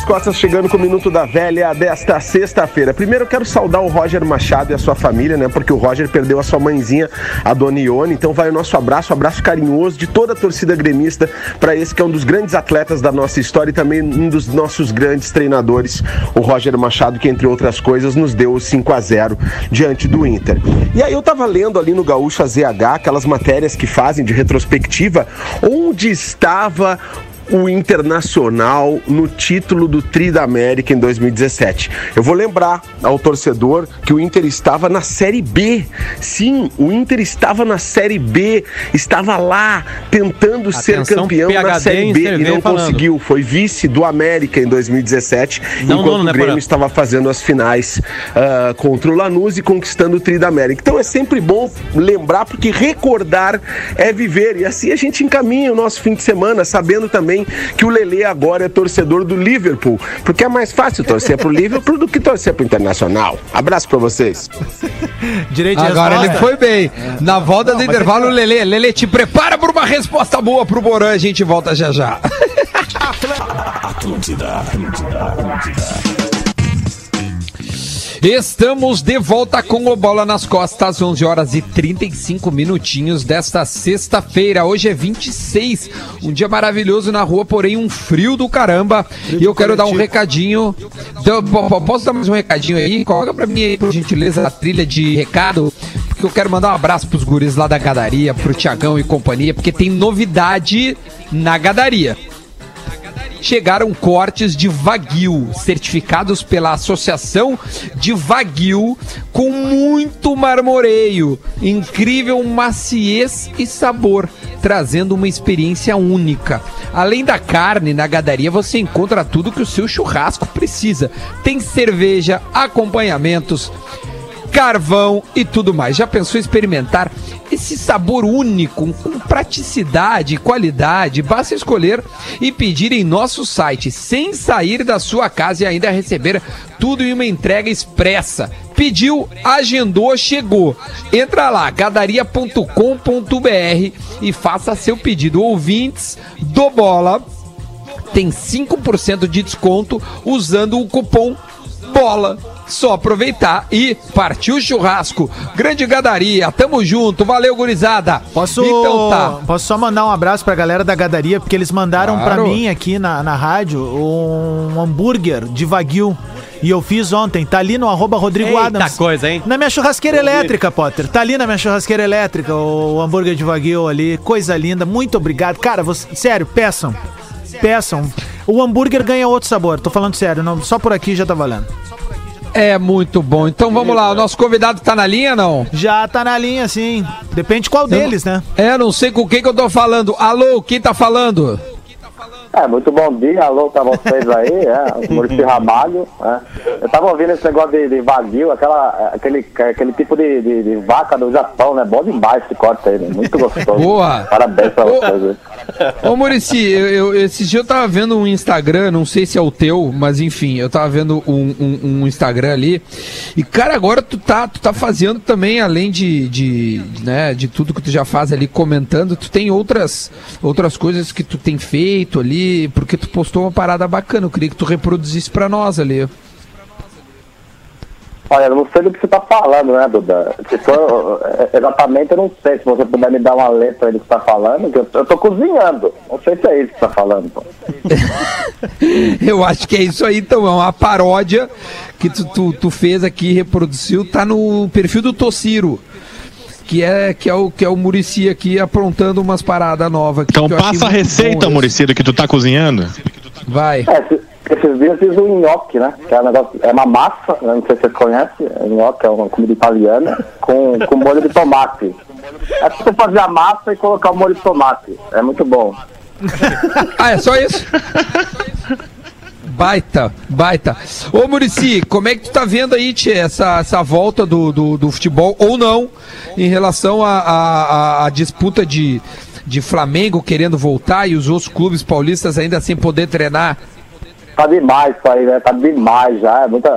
Costas, chegando com o Minuto da Velha desta sexta-feira. Primeiro eu quero saudar o Roger Machado e a sua família, né? Porque o Roger perdeu a sua mãezinha, a Dona Ione. Então vai o nosso abraço, um abraço carinhoso de toda a torcida gremista para esse que é um dos grandes atletas da nossa história e também um dos nossos grandes treinadores, o Roger Machado, que entre outras coisas nos deu o 5 a 0 diante do Inter. E aí eu tava lendo ali no Gaúcho ZH aquelas matérias que fazem de retrospectiva, onde estava o Internacional no título do Tri da América em 2017. Eu vou lembrar ao torcedor que o Inter estava na Série B. Sim, o Inter estava na Série B, estava lá tentando ser Atenção, campeão na PhD Série em B e não falando. conseguiu. Foi vice do América em 2017, Não, enquanto nono, né, o Grêmio estava fazendo as finais ah, contra o Lanús e conquistando o Tri da América. Então é sempre bom lembrar, porque recordar é viver. E assim a gente encaminha o nosso fim de semana, sabendo também que o Lelê agora é torcedor do Liverpool, porque é mais fácil torcer pro Liverpool do que torcer pro Internacional. Abraço pra vocês. *laughs* Direito Agora ele resposta. foi bem. Na volta do intervalo, o Lele. Lele, te prepara para uma resposta boa pro Borã. A gente volta já já. *laughs* Estamos de volta com o Bola nas Costas, 11 horas e 35 minutinhos desta sexta-feira. Hoje é 26, um dia maravilhoso na rua, porém um frio do caramba. E eu quero dar um recadinho. Então, po- po- Posso dar mais um recadinho aí? Coloca pra mim aí, por gentileza, a trilha de recado. Porque eu quero mandar um abraço pros guris lá da Gadaria, pro Tiagão e companhia, porque tem novidade na Gadaria chegaram cortes de Wagyu, certificados pela Associação de Wagyu, com muito marmoreio, incrível maciez e sabor, trazendo uma experiência única. Além da carne, na gadaria você encontra tudo que o seu churrasco precisa. Tem cerveja, acompanhamentos, carvão e tudo mais. Já pensou experimentar esse sabor único, com praticidade e qualidade? Basta escolher e pedir em nosso site, sem sair da sua casa e ainda receber tudo em uma entrega expressa. Pediu, agendou, chegou. Entra lá, gadaria.com.br e faça seu pedido. Ouvintes do Bola tem 5% de desconto usando o cupom BOLA. Só aproveitar e partiu o churrasco. Grande gadaria, tamo junto, valeu gurizada. Posso, Então tá. posso só mandar um abraço pra galera da Gadaria, porque eles mandaram pra Claro. mim aqui na, na rádio um hambúrguer de Wagyu. E eu fiz ontem, tá ali no arroba Rodrigo Eita Adams. coisa, hein? Na minha churrasqueira elétrica, Potter. Tá ali na minha churrasqueira elétrica, o hambúrguer de Wagyu ali. Coisa linda, muito obrigado. Cara, você, sério, peçam. Peçam. O hambúrguer ganha outro sabor, tô falando sério, não, só por aqui já tá valendo. É muito bom. Então vamos lá, o nosso convidado tá na linha, não? Já tá na linha, sim. Depende qual deles, né? É, não sei com quem que eu tô falando. Alô, quem tá falando? É, muito bom dia, alô pra vocês aí, é, *laughs* Maurício Ramalho. É. Eu tava ouvindo esse negócio de, de vazio, aquela, aquele, aquele tipo de, de, de vaca do Japão, né? Bom demais esse corte aí, né? Muito gostoso. Boa. Parabéns pra vocês aí. Ô Murici, eu, eu, esse dia eu tava vendo um Instagram, não sei se é o teu, mas enfim, eu tava vendo um, um, um Instagram ali. E cara, agora tu tá, tu tá fazendo também, além de, de, né, de tudo que tu já faz ali comentando, tu tem outras, outras coisas que tu tem feito ali, porque tu postou uma parada bacana. Eu queria que tu reproduzisse pra nós ali. Olha, eu não sei do que você tá falando, né, Duda? É, exatamente, eu não sei. Se você puder me dar uma letra aí do que você tá falando, que eu, eu tô cozinhando. Não sei se é isso que você tá falando, pô. *laughs* Eu acho que é isso aí, então. É uma paródia que tu, tu, tu fez aqui, reproduziu, tá no perfil do Tociro. Que é, que, é o, que é o Murici aqui aprontando umas paradas novas. aqui, Então passa a receita, bom Muricy, do que tu tá cozinhando. Vai. É, esse- esses dias eu fiz um nhoque, né? Que é, um negócio, é uma massa, não sei se vocês conhecem. É nhoque é uma comida italiana com, com molho de tomate. É só você fazer a massa e colocar o molho de tomate. É muito bom. Ah, é só isso? *laughs* Baita, baita. Ô Murici, como é que tu tá vendo aí, Tchê, essa, essa volta do, do, do futebol, ou não, em relação à à- à- à disputa de, de Flamengo querendo voltar e os outros clubes paulistas ainda sem poder treinar? Tá demais isso aí, né? Tá demais já. É muita.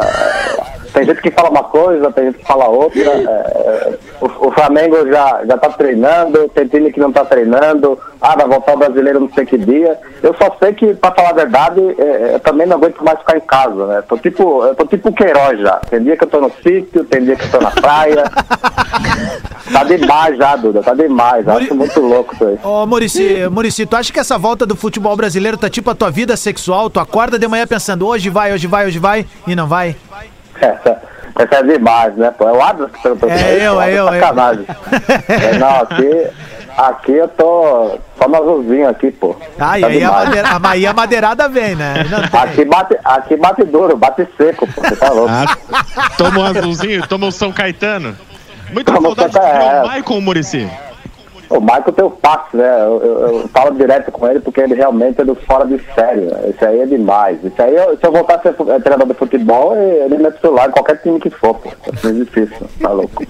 É, Tem gente que fala uma coisa, tem gente que fala outra. é, é, o, o Flamengo já, já tá treinando, tem time que não tá treinando. Ah, vai voltar o brasileiro não sei que dia. Eu só sei que, pra falar a verdade, é, eu também não aguento mais ficar em casa, né? Tô tipo, eu tô tipo o Queiroz já. Tem dia que eu tô no sítio, tem dia que eu tô na praia. *laughs* tá demais já, Duda, tá demais. Acho muito louco isso aí. Ô, Murici, Murici, tu acha que essa volta do futebol brasileiro tá tipo a tua vida sexual? Tu acorda de manhã pensando, hoje vai, hoje vai, hoje vai, e não vai? Essa, essa é demais, né, pô? É o Adams que perguntou É eu, o é eu, é eu. sacanagem. É, não, aqui, aqui eu tô só no azulzinho aqui, pô. Ah, e Tá aí a, madeira, a, aí a madeirada vem, né? Aqui bate, aqui bate duro, bate seco, pô. Você tá louco. Ah, toma um azulzinho, toma o São Caetano. Muita Toma o saudade São de ver o Caetano. Michael Murici. O Michael tem o passe, né? Eu, eu- eu falo direto com ele porque ele realmente é do fora de série. Né? Esse aí é demais. Esse aí, se eu voltar a ser eh, treinador de futebol, ele mete o celular em qualquer time que for, pô. É difícil, tá louco.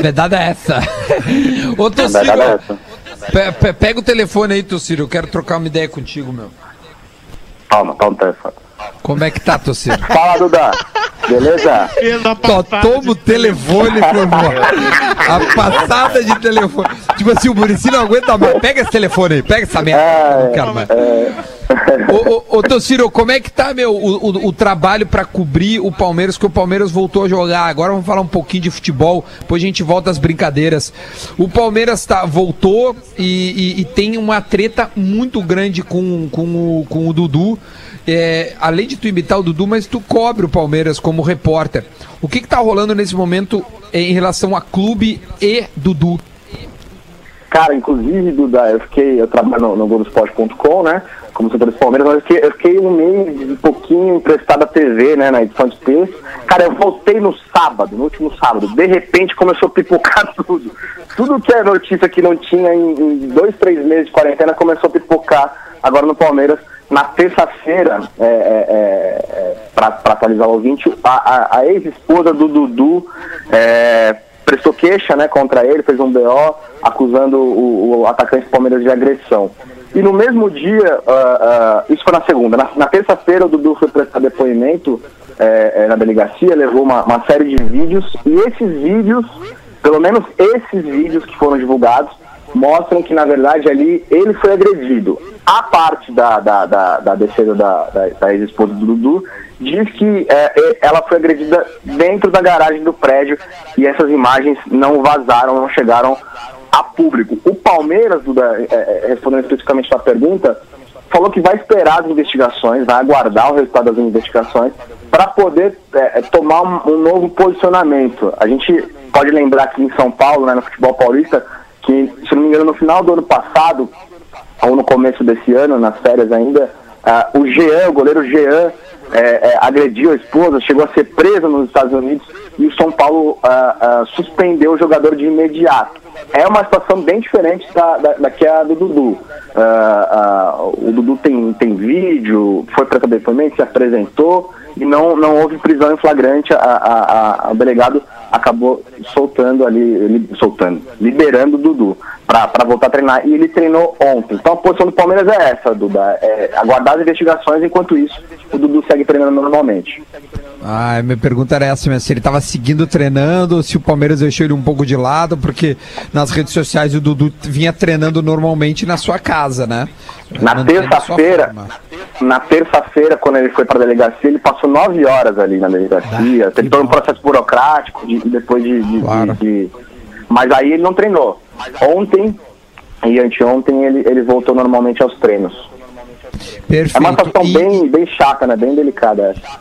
Verdade é essa. Ô, verdade é Tociro, essa. pe- pe- pega o telefone aí, Tociro, eu quero trocar uma ideia contigo, meu. Toma, toma o telefone. Como é que tá, Tociro? Fala, Duda. Beleza? Só passada toma o de telefone, meu irmão. *laughs* A passada de telefone. Tipo assim, o Murici não aguenta mais. Pega esse telefone aí, pega essa merda. É, Não quero mais. Ô, ô, ô Tociro, como é que tá, meu, o, o, o trabalho pra cobrir o Palmeiras, que o Palmeiras voltou a jogar? Agora vamos falar um pouquinho de futebol, depois a gente volta às brincadeiras. O Palmeiras tá, voltou e, e- e tem uma treta muito grande com, com, o, com o Dudu. É, além de tu imitar o Dudu, mas tu cobre o Palmeiras como repórter. O que que tá rolando nesse momento em relação a clube e Dudu? Cara, inclusive, Duda, eu fiquei, eu trabalho no, no Globoesporte.com, né? Como setor do Palmeiras, mas eu fiquei, eu fiquei um mês e pouquinho emprestado à TV, né? Na edição de texto. Cara, eu voltei no sábado, no último sábado. De repente começou a pipocar *laughs* tudo. Tudo que é notícia que não tinha em, em dois, três meses de quarentena começou a pipocar agora no Palmeiras. Na terça-feira, é, é, é, para atualizar o ouvinte, a, a- a ex-esposa do Dudu é, prestou queixa né, contra ele, fez um BO acusando o, o atacante do Palmeiras de agressão. E no mesmo dia, ah, ah, isso foi na segunda, na, na terça-feira o Dudu foi prestar depoimento eh, eh, na delegacia, levou uma, uma série de vídeos, e esses vídeos, pelo menos esses vídeos que foram divulgados, mostram que na verdade ali ele foi agredido. A parte da, da, da, da defesa da, da, da ex-esposa do Dudu diz que eh, ela foi agredida dentro da garagem do prédio e essas imagens não vazaram, não chegaram a público. O Palmeiras, Duda, eh, eh, respondendo especificamente sua pergunta, falou que vai esperar as investigações, vai aguardar o resultado das investigações para poder eh, eh, tomar um, um novo posicionamento. A gente pode lembrar aqui em São Paulo, né, no futebol paulista, que, se não me engano, no final do ano passado, ou no começo desse ano, nas férias ainda, ah, o Jean, o goleiro Jean, é, é, agrediu a esposa, chegou a ser preso nos Estados Unidos e o São Paulo ah, ah, suspendeu o jogador de imediato. É uma situação bem diferente da, da, da que é a do Dudu. Ah, o Dudu tem, tem vídeo, foi para depoimento, se apresentou e não, não houve prisão em flagrante. A, a, a- o delegado acabou soltando ali, li- soltando, liberando o Dudu para voltar a treinar. E ele treinou ontem. Então a posição do Palmeiras é essa, Duda. É aguardar as investigações, enquanto isso, o Dudu segue treinando normalmente. Ah, minha pergunta era essa se ele estava seguindo treinando, se o Palmeiras deixou ele um pouco de lado, porque nas redes sociais o Dudu vinha treinando normalmente na sua casa, né? Na terça-feira. Na terça-feira, quando ele foi para a delegacia, ele passou nove horas ali na delegacia. Teve todo um processo burocrático de, depois de, de- Claro. de- Mas aí ele não treinou. Ontem e anteontem ele, ele voltou normalmente aos treinos. Perfeito. É uma situação E- bem, bem chata, né? Bem delicada essa.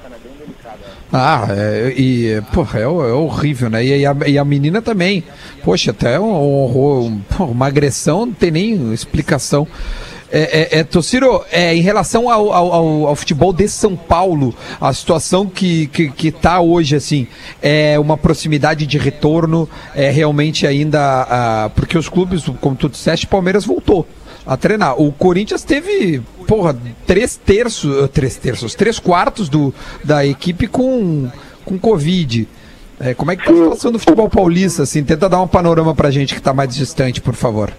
Ah, é, e, porra, é, é horrível, né? E, a, e a menina também. Poxa, até um horror, um- uma agressão, não tem nem explicação. É, é, é, Tociro, é, em relação ao, ao, ao- futebol de São Paulo, a situação que, que, que tá hoje, assim, é uma proximidade de retorno, é realmente ainda. ah, porque os clubes, como tu disseste, Palmeiras voltou a treinar. O Corinthians teve, porra, três terços, eh, três terços, três quartos do, da equipe com, com Covid. É, como é que tá a situação do futebol paulista, assim? Tenta dar um panorama pra gente que tá mais distante, por favor.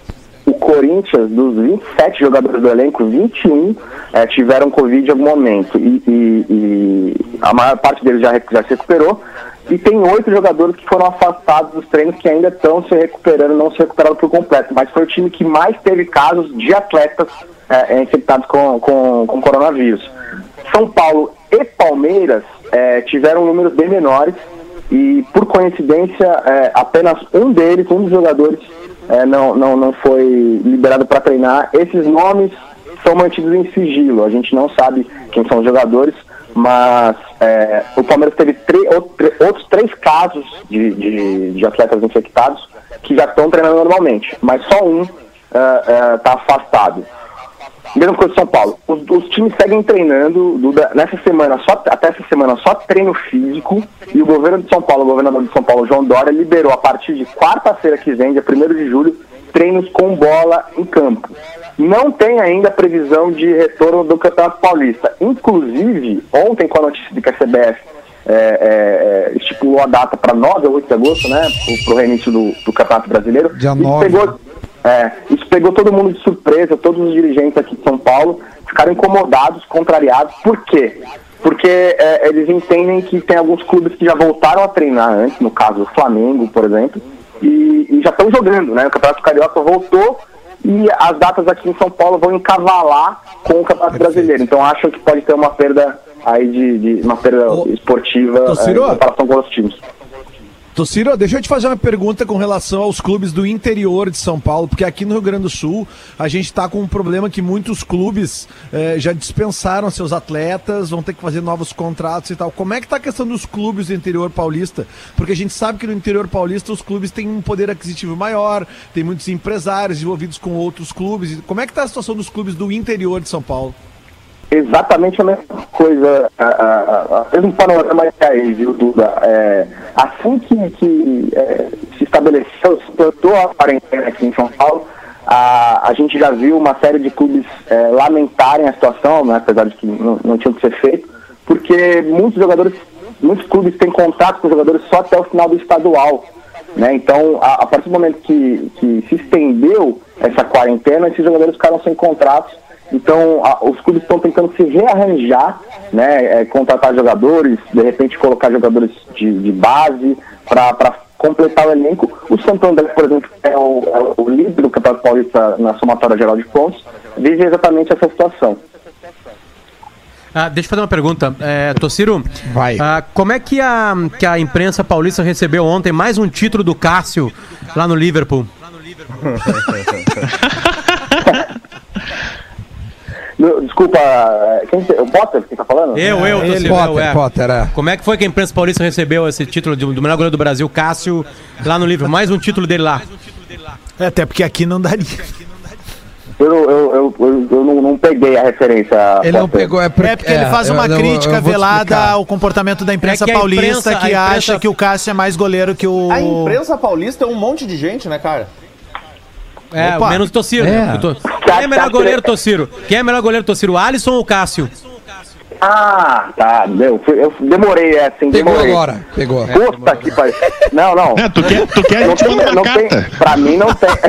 Corinthians, dos 27 jogadores do elenco, 21 eh, tiveram Covid em algum momento. E, e- e a maior parte deles já, já se recuperou. E tem oito jogadores que foram afastados dos treinos que ainda estão se recuperando, não se recuperaram por completo. Mas foi o time que mais teve casos de atletas eh, infectados com, com, com coronavírus. São Paulo e Palmeiras eh, tiveram números bem menores. E por coincidência, eh, apenas um deles, um dos jogadores, eh, não, não, não foi liberado para treinar. Esses nomes são mantidos em sigilo. A gente não sabe quem são os jogadores, mas eh, o Palmeiras teve outros três casos de, de, de atletas infectados que já estão treinando normalmente, mas só um está afastado. Mesma coisa de São Paulo. Os, os times seguem treinando Duda, nessa semana, só, até essa semana, só treino físico. E o governo de São Paulo, o governador de São Paulo, João Dória, liberou a partir de quarta-feira que vem, dia 1 de julho, treinos com bola em campo. Não tem ainda previsão de retorno do Campeonato Paulista. Inclusive, ontem, com a notícia de que a CBF é, é, é, estipulou a data para 9 ou 8 de agosto, né, para o reinício do, do Campeonato Brasileiro, Dia isso 9. pegou, é, isso pegou todo mundo de surpresa, todos os dirigentes aqui de São Paulo ficaram incomodados, contrariados. Por quê? Porque é, eles entendem que tem alguns clubes que já voltaram a treinar antes, no caso o Flamengo, por exemplo, e, e já estão jogando, né? O Campeonato Carioca voltou e as datas aqui em São Paulo vão encavalar com o Campeonato Brasileiro. Então acham que pode ter uma perda aí de, de- uma perda Ô, esportiva é, em comparação com os times. Tociro, deixa eu te fazer uma pergunta com relação aos clubes do interior de São Paulo, porque aqui no Rio Grande do Sul a gente está com um problema que muitos clubes eh, já dispensaram seus atletas, vão ter que fazer novos contratos e tal. Como é que está a questão dos clubes do interior paulista? Porque a gente sabe que no interior paulista os clubes têm um poder aquisitivo maior, tem muitos empresários envolvidos com outros clubes. Como é que está a situação dos clubes do interior de São Paulo? Exatamente a mesma coisa, a, mesmo panorama que aí, viu, Duda? É, assim que, que é, se estabeleceu, se plantou a quarentena aqui em São Paulo, a, a gente já viu uma série de clubes é, lamentarem a situação, né, apesar de que não, não tinha que ser feito, porque muitos jogadores, muitos clubes têm contato com os jogadores só até o final do estadual. Né? Então, a, a partir do momento que, que se estendeu essa quarentena, esses jogadores ficaram sem contratos então, a- os clubes estão tentando se rearranjar, né, é, contratar jogadores, de repente colocar jogadores de, de base para completar o elenco. O Santo André, por exemplo, é o, é o líder do Campeonato Paulista na somatória geral de pontos, vive exatamente essa situação. Ah, deixa eu fazer uma pergunta. É, Tociro, Vai. ah, como é que a, que a imprensa paulista recebeu ontem mais um título do Cássio lá no Liverpool? *laughs* No- Desculpa, é, quem, o Potter que tá falando? Eu, eu, Tociro, eu, Potter, é. Potter, é. Como é que foi que a imprensa paulista recebeu esse título de- do melhor goleiro do Brasil, Cássio, lá no Liverpool? Mais um título dele lá. É, até porque aqui não daria. Eu, eu, eu, eu, eu não, não, peguei a referência. Ele não pegou, é, É porque ele faz eu- uma crítica velada ao comportamento da imprensa É paulista imprensa- que imprensa- acha que o Cássio é mais goleiro que o. A imprensa paulista é um monte de gente, né, cara? É, Opa. menos o Tociro. É. O To- Quem é melhor goleiro, Tociro? Quem é melhor goleiro, Tociro? O Alisson ou o Cássio? Ah, tá. Deu. Fui- Eu demorei, é assim, Pegou demorei. agora, pegou. Puta que pariu. Não, não. É, tu quer, tu quer a Não gente tem, não uma tem, carta. pra mim não tem. *laughs*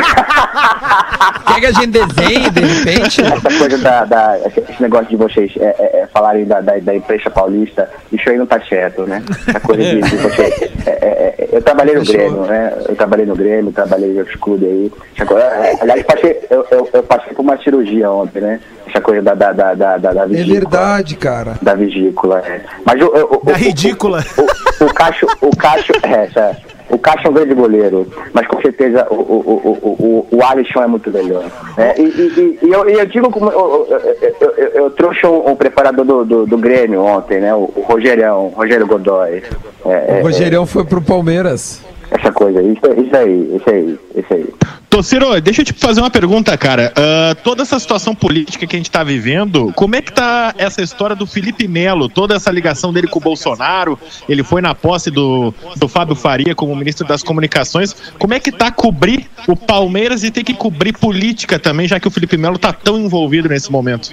Quer que a gente desenhe, de repente? Essa coisa da, da- esse negócio de vocês é, é, é, falarem da, da, da imprensa paulista, isso aí não tá certo, né? Essa coisa de, de vocês. é, é, é, eu trabalhei no Grêmio, né? Eu trabalhei no Grêmio, trabalhei outros clubes aí. É, aliás, passei, eu, eu, eu passei por uma cirurgia ontem, né? Essa coisa da, da, da, da, da, É vesícula. verdade, cara. Da vesícula, é. Mas o, o, o, Da o- ridícula. O, o, o Cacho, o Cacho, é, é, o Cacho é um grande goleiro, mas com certeza o, o, o, o, o Alisson é muito melhor. É, e, e, e, e eu, e eu digo como eu, eu, eu, eu, trouxe um, um preparador do, do, do Grêmio ontem, né? O, o Rogerão, Rogério Godoy. É, é, O Rogerião foi pro Palmeiras. É, essa coisa, aí, isso, isso aí, isso aí, isso aí. Tociro, deixa eu te fazer uma pergunta, cara. Ah, toda essa situação política que a gente tá vivendo, como é que tá essa história do Felipe Melo? Toda essa ligação dele com o Bolsonaro, ele foi na posse do, do Fábio Faria como ministro das comunicações. Como é que tá cobrir o Palmeiras e ter que cobrir política também, já que o Felipe Melo tá tão envolvido nesse momento?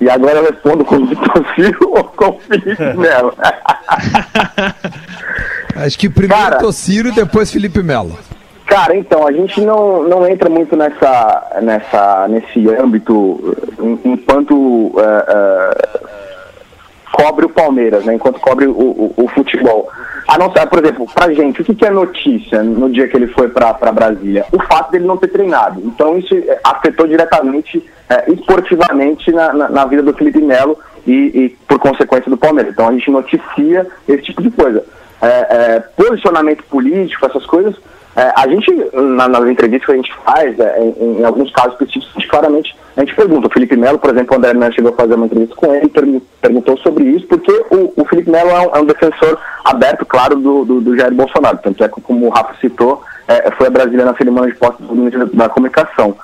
E agora eu respondo com o Filho ou com o Felipe *laughs* Melo. *laughs* Acho que primeiro Cara. Tociro e depois Felipe Melo. Cara, então, a gente não, não entra muito nessa, nessa, nesse âmbito en- enquanto eh, eh, cobre o Palmeiras, né? Enquanto cobre o, o, o futebol. A não ser, por exemplo, pra gente, o que, que é notícia no dia que ele foi pra, pra Brasília? O fato dele não ter treinado. Então isso eh, afetou diretamente, eh, esportivamente, na, na, na vida do Felipe Melo e, e, por consequência do Palmeiras. Então a gente noticia esse tipo de coisa. Eh, eh, posicionamento político, essas coisas, é, a gente, na- nas entrevistas que a gente faz, é, em, em alguns casos específicos, a gente claramente a gente pergunta. O Felipe Melo, por exemplo, o André Melo chegou a fazer uma entrevista com ele, pergun- perguntou sobre isso, porque o, o Felipe Melo é um, é um defensor aberto, claro, do, do, do Jair Bolsonaro. Tanto é que, como o Rafa citou, é, foi a Brasília na cerimônia de posse do ministro da Comunicação.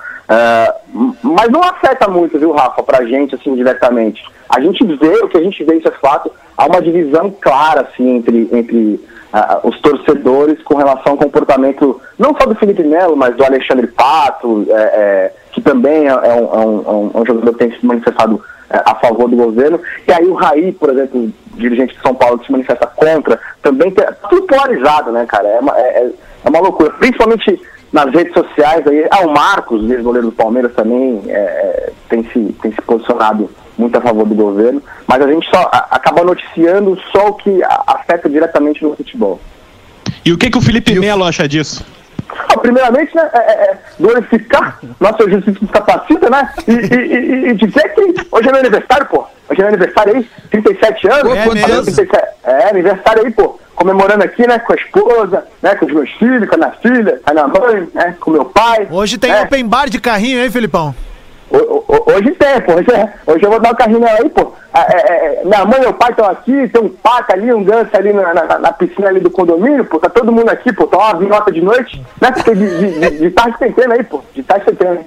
M- mas não afeta muito, viu, Rafa, pra gente, assim, diretamente. A gente vê, o que a gente vê, isso é fato, há uma divisão clara, assim, entre, entre ah, os torcedores com relação ao comportamento, não só do Felipe Melo, mas do Alexandre Pato, é, é, que também é, é um, é um- é um- é um jogador que tem se manifestado é, a favor do governo. E aí o Raí, por exemplo, dirigente de São Paulo, que se manifesta contra, também tem, tudo polarizado, né, cara? É uma, é uma loucura. Principalmente nas redes sociais aí. Ah, o Marcos, o ex-goleiro do Palmeiras, também é, é, tem, se, tem se posicionado muito a favor do governo, mas a gente só a- acaba noticiando só o que a- afeta diretamente no futebol. E o que, que o Felipe Melo acha disso? Ah, primeiramente, né, é, é, é glorificar nossa justiça capacita, né? E, e- e- e dizer que hoje é meu aniversário, pô. Hoje é meu aniversário aí, 37 anos. Anos? 37 É, aniversário aí, pô. Comemorando aqui, né, com a esposa, né, com os meus filhos, com a minha filha, com a minha mãe, né, com o meu pai. Hoje tem né? open bar de carrinho, hein, Felipão? Ho- ho- Hoje tem, pô. Hoje, é- hoje eu vou dar o carrinho nela aí, pô. É, é, é, minha mãe e meu pai estão aqui, tem um paca ali, um ganso ali na, na- na piscina ali do condomínio, pô. Tá todo mundo aqui, pô. Tá uma vinhota de noite, né? Porque de, de, de, de tarde tem treino aí, pô. De tarde tem treino.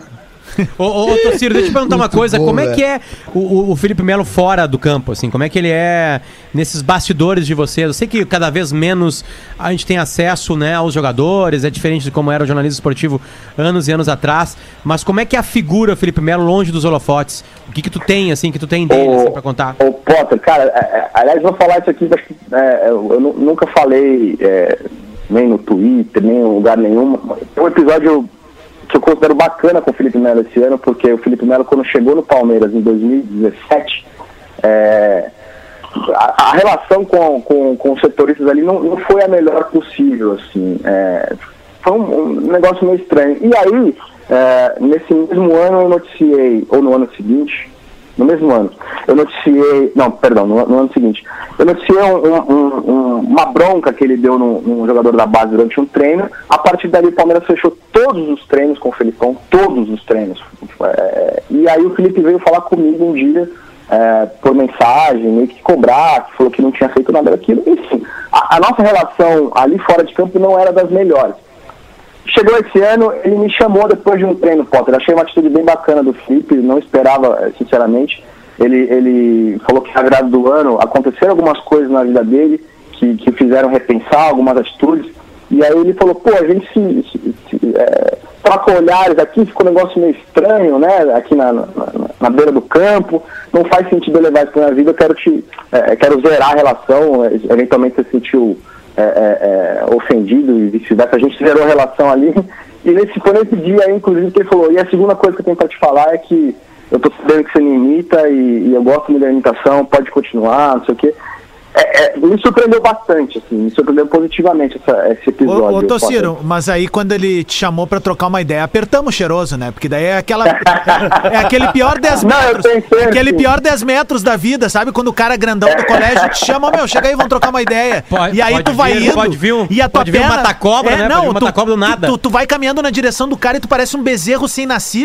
Ô, ô, ô Tociro, deixa eu te perguntar uma coisa. bom, como é que é o, o- o Felipe Melo fora do campo, assim? Como é que ele é nesses bastidores de vocês? Eu sei que cada vez menos a gente tem acesso né, aos jogadores, é diferente de como era o jornalismo esportivo anos e anos atrás. Mas como é que é a figura Felipe Melo longe dos holofotes? O que que tu tem, assim, que tu tem dele, assim, pra contar? Ô, Potter, cara, é, é, aliás, vou falar isso aqui, é, eu, eu nu- nunca falei é, nem no Twitter, nem em lugar nenhum. Tem um episódio que eu considero bacana com o Felipe Melo esse ano, porque o Felipe Melo, quando chegou no Palmeiras em 2017, é, a, a relação com, com, com os setoristas ali não, não foi a melhor possível, assim. É, foi um, um negócio meio estranho. E aí, é, nesse mesmo ano eu noticiei, ou no ano seguinte, no mesmo ano, eu noticiei, não, perdão, no, no ano seguinte, eu noticiei um- um- um- um- uma bronca que ele deu num, num jogador da base durante um treino. A partir dali o Palmeiras fechou todos os treinos com o Felipão, todos os treinos. É, e aí o Felipe veio falar comigo um dia, é, por mensagem, meio que cobrar, falou que não tinha feito nada daquilo. Enfim, a, a nossa relação ali fora de campo não era das melhores. Chegou esse ano, ele me chamou depois de um treino, Potter. Achei uma atitude bem bacana do Felipe, não esperava, eh, sinceramente. Ele, ele falou que na virada do ano aconteceram algumas coisas na vida dele que, que fizeram repensar algumas atitudes. E aí ele falou, pô, a gente se, se- se, eh, troca olhares aqui, ficou um negócio meio estranho, né? Aqui na, na, na beira do campo, não faz sentido eu levar isso minha vida, eu quero te. eh, quero zerar a relação, eventualmente você sentiu é, é, é, ofendido e vice-versa, a gente zerou a relação ali. E nesse, foi nesse dia inclusive, que ele falou, e a segunda coisa que eu tenho pra te falar é que eu tô sabendo que você me imita e, e eu gosto muito da imitação, pode continuar, não sei o quê. É, é, me surpreendeu bastante, assim, me surpreendeu positivamente essa, esse episódio. Ô, ô. Tociro, mas aí quando ele te chamou pra trocar uma ideia, apertamos cheiroso, né? Porque daí é aquela. É aquele pior 10 Não, eu metros. pensei aquele assim. pior 10 metros da vida, sabe? Quando o cara grandão do colégio te chama, meu, chega aí, vamos trocar uma ideia. Pode- e aí pode tu vai vir- indo. pode vir um- e a tua pode vir um perna- mata-cobra, né? Pode vir tu- mata-cobra do nada. Tu, tu vai caminhando na direção do cara e tu parece um bezerro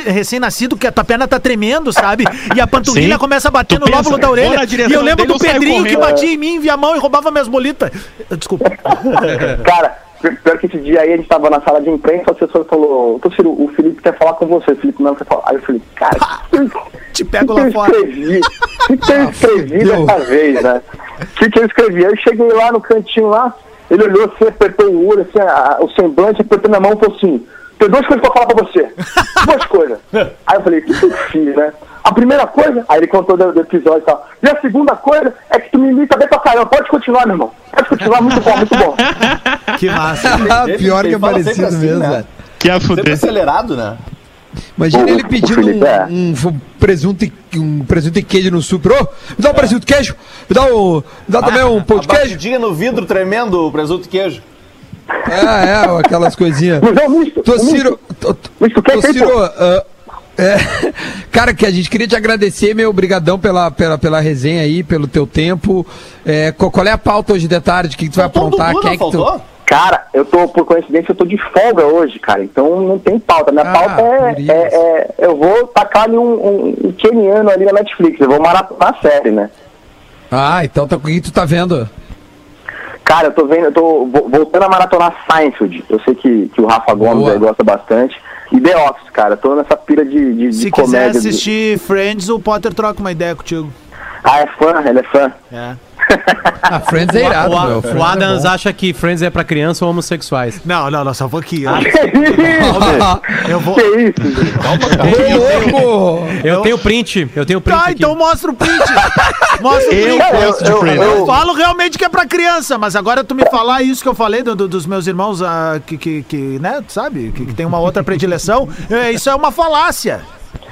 recém-nascido, que a tua perna tá tremendo, sabe? E a panturrilha Sim. começa a bater Tu no pensa, lóbulo da orelha. na direção E eu lembro do Pedrinho que batia em mim, via a mão e roubava minhas bolitas. Desculpa. *laughs* Cara, pi- pior que esse dia aí a gente tava na sala de imprensa, o assessor falou, Tociro, o Felipe quer falar com você, o Felipe não quer falar. Aí eu falei, cara, que, Te pego que lá eu fora. escrevi? O que, que eu escrevi dessa vez, né? O que, que eu escrevi? Aí eu cheguei lá no cantinho lá, ele olhou assim, apertou o olho, assim, a- o semblante, apertou na mão e falou assim, tem duas coisas pra falar pra você. *laughs* Duas coisas. Aí eu falei, que eu fiz, né? A primeira coisa, aí ele contou do, do episódio e tal. E a segunda coisa é que tu me imita bem pra caramba. Pode continuar, meu irmão. Pode continuar, muito bom, muito bom. *laughs* Que massa. Ah, Pior que Ele é parecido assim, mesmo, né? velho. Que a Sempre fuder. acelerado, né? Imagina O- ele pedindo Felipe, é. um, um presunto, e, um presunto e queijo no super. Ô, me dá um presunto e queijo. Me dá, um, me dá também um pão de *laughs* queijo. batidinha no vidro tremendo, o presunto e queijo. É, é, aquelas coisinhas. Mas é um misto. um Tociro, to- to- Misto Tociro, pô? ah, é, *laughs* cara, que a gente queria te agradecer, meu, obrigadão pela, pela, pela resenha aí, pelo teu tempo. É, qual, qual é a pauta hoje de tarde? O que, que tu vai Faltou aprontar? Dudu, Quem é que tu... Cara, eu tô, por coincidência, eu tô de folga hoje, cara. Então não tem pauta. Minha Ah, pauta é, é- é- Eu vou tacar ali um, um, um keniano ali na Netflix. Eu vou maratonar a série, né? Ah, então tá, o que tu tá vendo? Cara, eu tô vendo, eu tô vo- voltando a maratonar Seinfeld. Eu sei que, que o Rafa Gomes gosta bastante. E The Office, cara. Tô nessa pira de, de, de Se quiser de- assistir Friends, o Potter troca uma ideia contigo. Ah, é fã, ele é fã. É. *laughs* Ah, Friends é irado, o, meu. o Friends é Adams bom. acha que Friends é pra criança ou homossexuais. Não, não, não, só pouquinho. *laughs* que isso? Eu vou. Que isso, gente? Ô, louco! Eu tenho print, eu tenho print Tá, aqui. então mostra o print. *laughs* Mostra o Eu print. gosto de eu- Friends. eu- Eu falo realmente que é pra criança, mas agora tu me falar isso que eu falei do- do- dos meus irmãos ah, que, que, que, né, sabe, que, que tem uma outra predileção, é, isso é uma falácia.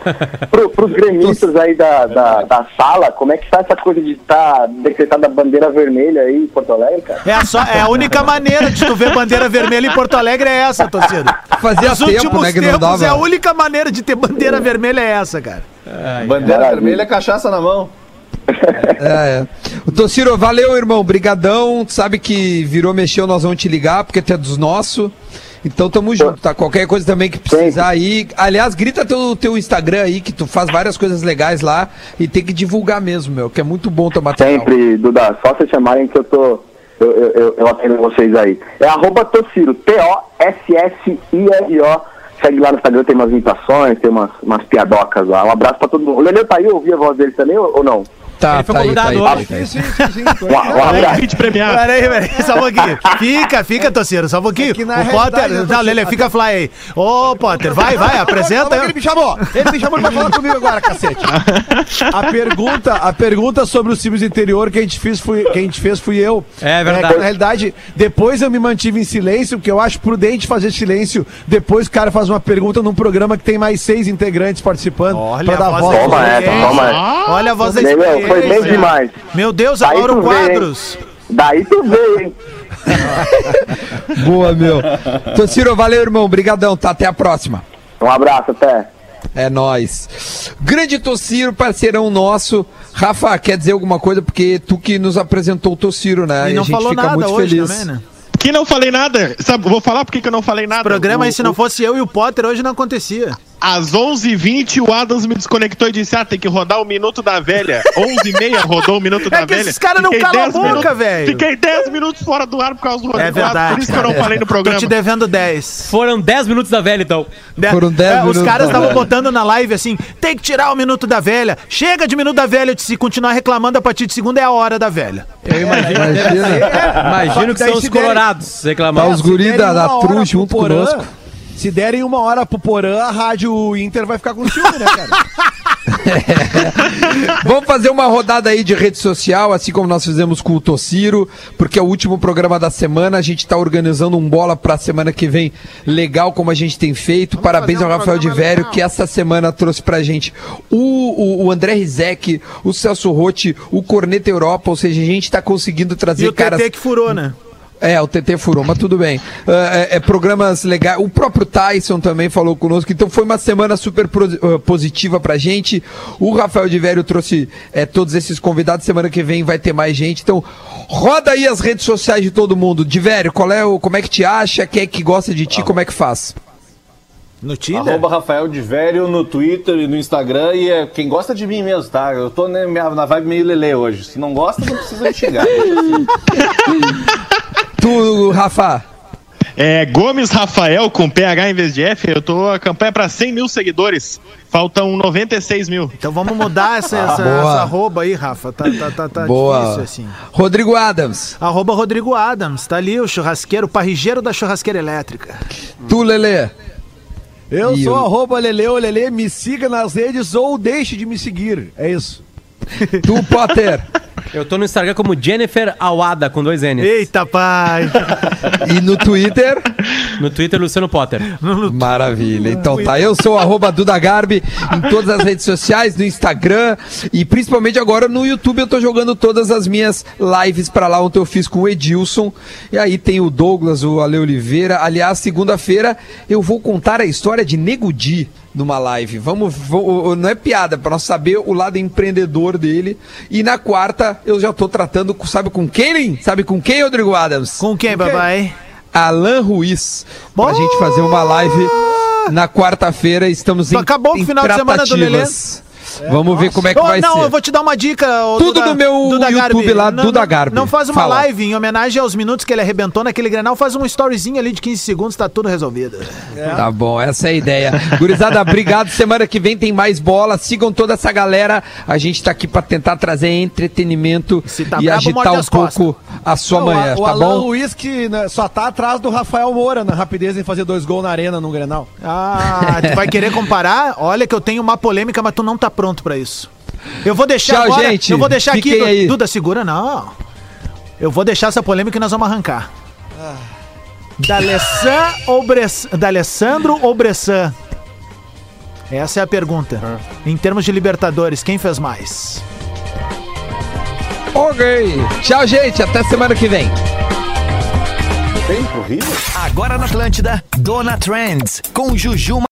*laughs* Pro, pros gremistas aí da, da, da sala, como é que tá essa coisa de estar decretada a bandeira vermelha aí em Porto Alegre, cara? É a, só, é a única maneira de tu ver bandeira vermelha em Porto Alegre é essa, torcida. Fazia Nos tempo, últimos né, que não tempos dava. é a única maneira de ter bandeira vermelha é essa, cara. Bandeira Maravilha. vermelha, cachaça na mão. É, é. O Tociro, valeu, irmão. Brigadão. Tu Sabe que virou, mexeu, nós vamos te ligar, porque tu é dos nossos. Então tamo junto, tá? Qualquer coisa também que precisar aí. Aliás, grita teu, teu Instagram aí, que tu faz várias coisas legais lá e tem que divulgar mesmo, meu, que é muito bom teu material. Sempre, Duda, só vocês chamarem que eu tô. Eu, eu, eu, eu atendo vocês aí. É arroba Tociro, T-O-S-S-I-R-O. Segue lá no Instagram, tem umas imitações, tem umas, umas piadocas lá. Um abraço pra todo mundo. O Lelê tá aí, eu ouvi a voz dele também ou não? Tá, Ele foi tá aí, tá aí, convidado tá aí, hoje. tá aí. Sim, sim, sim. Vídeo premiado. Peraí, peraí, só um pouquinho. *laughs* Fica, fica, torceiro, só um pouquinho. É o Potter. Não, Lele, fica fly aí. Ô, Potter, vai, vai, apresenta. Ele me chamou. Ele me chamou pra falar *laughs* comigo agora, cacete. A pergunta, a pergunta sobre os times do interior que a gente fez fui, que a gente fez fui eu. É verdade. que, na realidade, depois eu me mantive em silêncio, porque eu acho prudente fazer silêncio depois o cara faz uma pergunta num programa que tem mais seis integrantes participando Olha pra a dar voz voz. da Toma essa, experiência. toma. Olha a voz da Lelê, foi bem demais. Meu Deus, Daí agora o vê, quadros. Daí tu veio, hein? *laughs* Boa, meu. Tociro, valeu, irmão. Brigadão, tá? Até a próxima. Um abraço, até. É nóis. Grande Tociro, parceirão nosso. Rafa, quer dizer alguma coisa? Porque tu que nos apresentou o Tociro, né? E não a gente falou fica nada muito hoje feliz. também, né? Que não falei nada. Sabe, vou falar por que eu não falei nada. Programa O- se não fosse eu e o Potter, hoje não acontecia. Às 11h20, o Adams me desconectou e disse: Ah, tem que rodar o Minuto da Velha. 11h30 rodou o Minuto *laughs* da É que Velha. esses caras não calam a 10 boca, velho. Fiquei 10 minutos fora do ar por causa do Rodrigo É verdade. Adams, Por isso que eu não falei no Tô programa. te devendo 10. Foram 10 minutos da velha, então. Né? Foram 10 É, Os minutos caras da estavam botando na live assim: tem que tirar o minuto da velha. Chega de minuto da velha. Se continuar reclamando a partir de segunda é a hora da velha. Eu imagino. Imagina. Imagino que Daí são os colorados Tá reclamando. os guri Se da, da pro junto Porã, conosco. Se derem uma hora pro Porã, a rádio Inter vai ficar com ciúme, né, cara? *laughs* *laughs* Vamos fazer uma rodada aí de rede social, assim como nós fizemos com o Tociro, porque é o último programa da semana. A gente tá organizando um bola pra semana que vem legal, como a gente tem feito. Parabéns ao Rafael de Vério, que essa semana trouxe pra gente o, o, o André Rizek, o Celso Rotti, o Corneta Europa. Ou seja, a gente tá conseguindo trazer E o caras. TT que furou, né? É, o TT furou, mas tudo bem. Ah, é, é programas legais. O próprio Tyson também falou conosco. Então foi uma semana super pro- ah, positiva pra gente. O Rafael de Vério trouxe é, todos esses convidados. Semana que vem vai ter mais gente. Então roda aí as redes sociais de todo mundo. De Vério, qual é o, como é que te acha? Quem é que gosta de ti? Como é que faz? No Tinder? Arroba Rafael de Velho no Twitter e no Instagram. E é quem gosta de mim mesmo, tá? Eu tô né, na vibe meio lelê hoje. Se não gosta, não precisa me xingar. *laughs* Tu, Rafa. É, Gomes Rafael com PH em vez de F. Eu tô a campanha pra 100 mil seguidores. Faltam 96 mil. Então vamos mudar *laughs* essa, essa, boa. essa arroba aí, Rafa. Tá, tá, tá, tá Boa. difícil assim. Rodrigo Adams. Arroba Rodrigo Adams. Tá ali o churrasqueiro, o parrigeiro da churrasqueira elétrica. Tu, Lelê. Eu E sou o- arroba Leleu Lele, me siga nas redes ou deixe de me seguir. É isso. Tu, Potter. *laughs* Eu tô no Instagram como Jennifer Awada, com dois N's. Eita, pai! *laughs* E no Twitter. No Twitter, Luciano Potter. Maravilha. Então tá, eu sou o arroba Duda Garbi em todas as redes sociais, no Instagram e principalmente agora no YouTube eu tô jogando todas as minhas lives pra lá, ontem eu fiz com o Edilson e aí tem o Douglas, o Ale Oliveira. Aliás, segunda-feira eu vou contar a história de Nego Di numa live. Vamos, vou- não é piada, pra nós saber o lado empreendedor dele. E na quarta eu já tô tratando, com- sabe com quem? Sabe com quem, Rodrigo Adams? Com quem, papai? Alan Ruiz. Pra Boa! gente fazer uma live na quarta-feira. Estamos em Acabou o final de semana do Lelê. Tratativas. Vamos ver como é que Ô, vai não, ser. eu vou te dar uma dica. Tudo no meu YouTube lá, não, Duda não- Garbi. Não faz uma Fala. live em homenagem aos minutos que ele arrebentou naquele Grenal, faz um storyzinho ali de 15 segundos, tá tudo resolvido. Tá bom, essa é a ideia. Gurizada, obrigado. Semana que vem tem mais bola. Sigam toda essa galera. A gente tá aqui pra tentar trazer entretenimento tá e brabo, agitar um pouco a sua Não, manhã, o, o tá Alan bom? Luiz que né, só tá atrás do Rafael Moura na rapidez em fazer dois gols na arena no Grenal. Ah, tu vai querer comparar? Olha que eu tenho uma polêmica, mas tu não tá pronto pra isso. Eu vou deixar Tchau, agora, gente. Eu vou deixar aqui, aí. Duda, segura não. Eu vou deixar essa polêmica e nós vamos arrancar. D'Alessan ou Bress... D'Alessandro ou Bressan? Essa é a pergunta. Em termos de Libertadores, quem fez mais? Ok. Tchau, gente. Até semana que vem. Tem pro River? Agora na Atlântida, Dona Trends, com Juju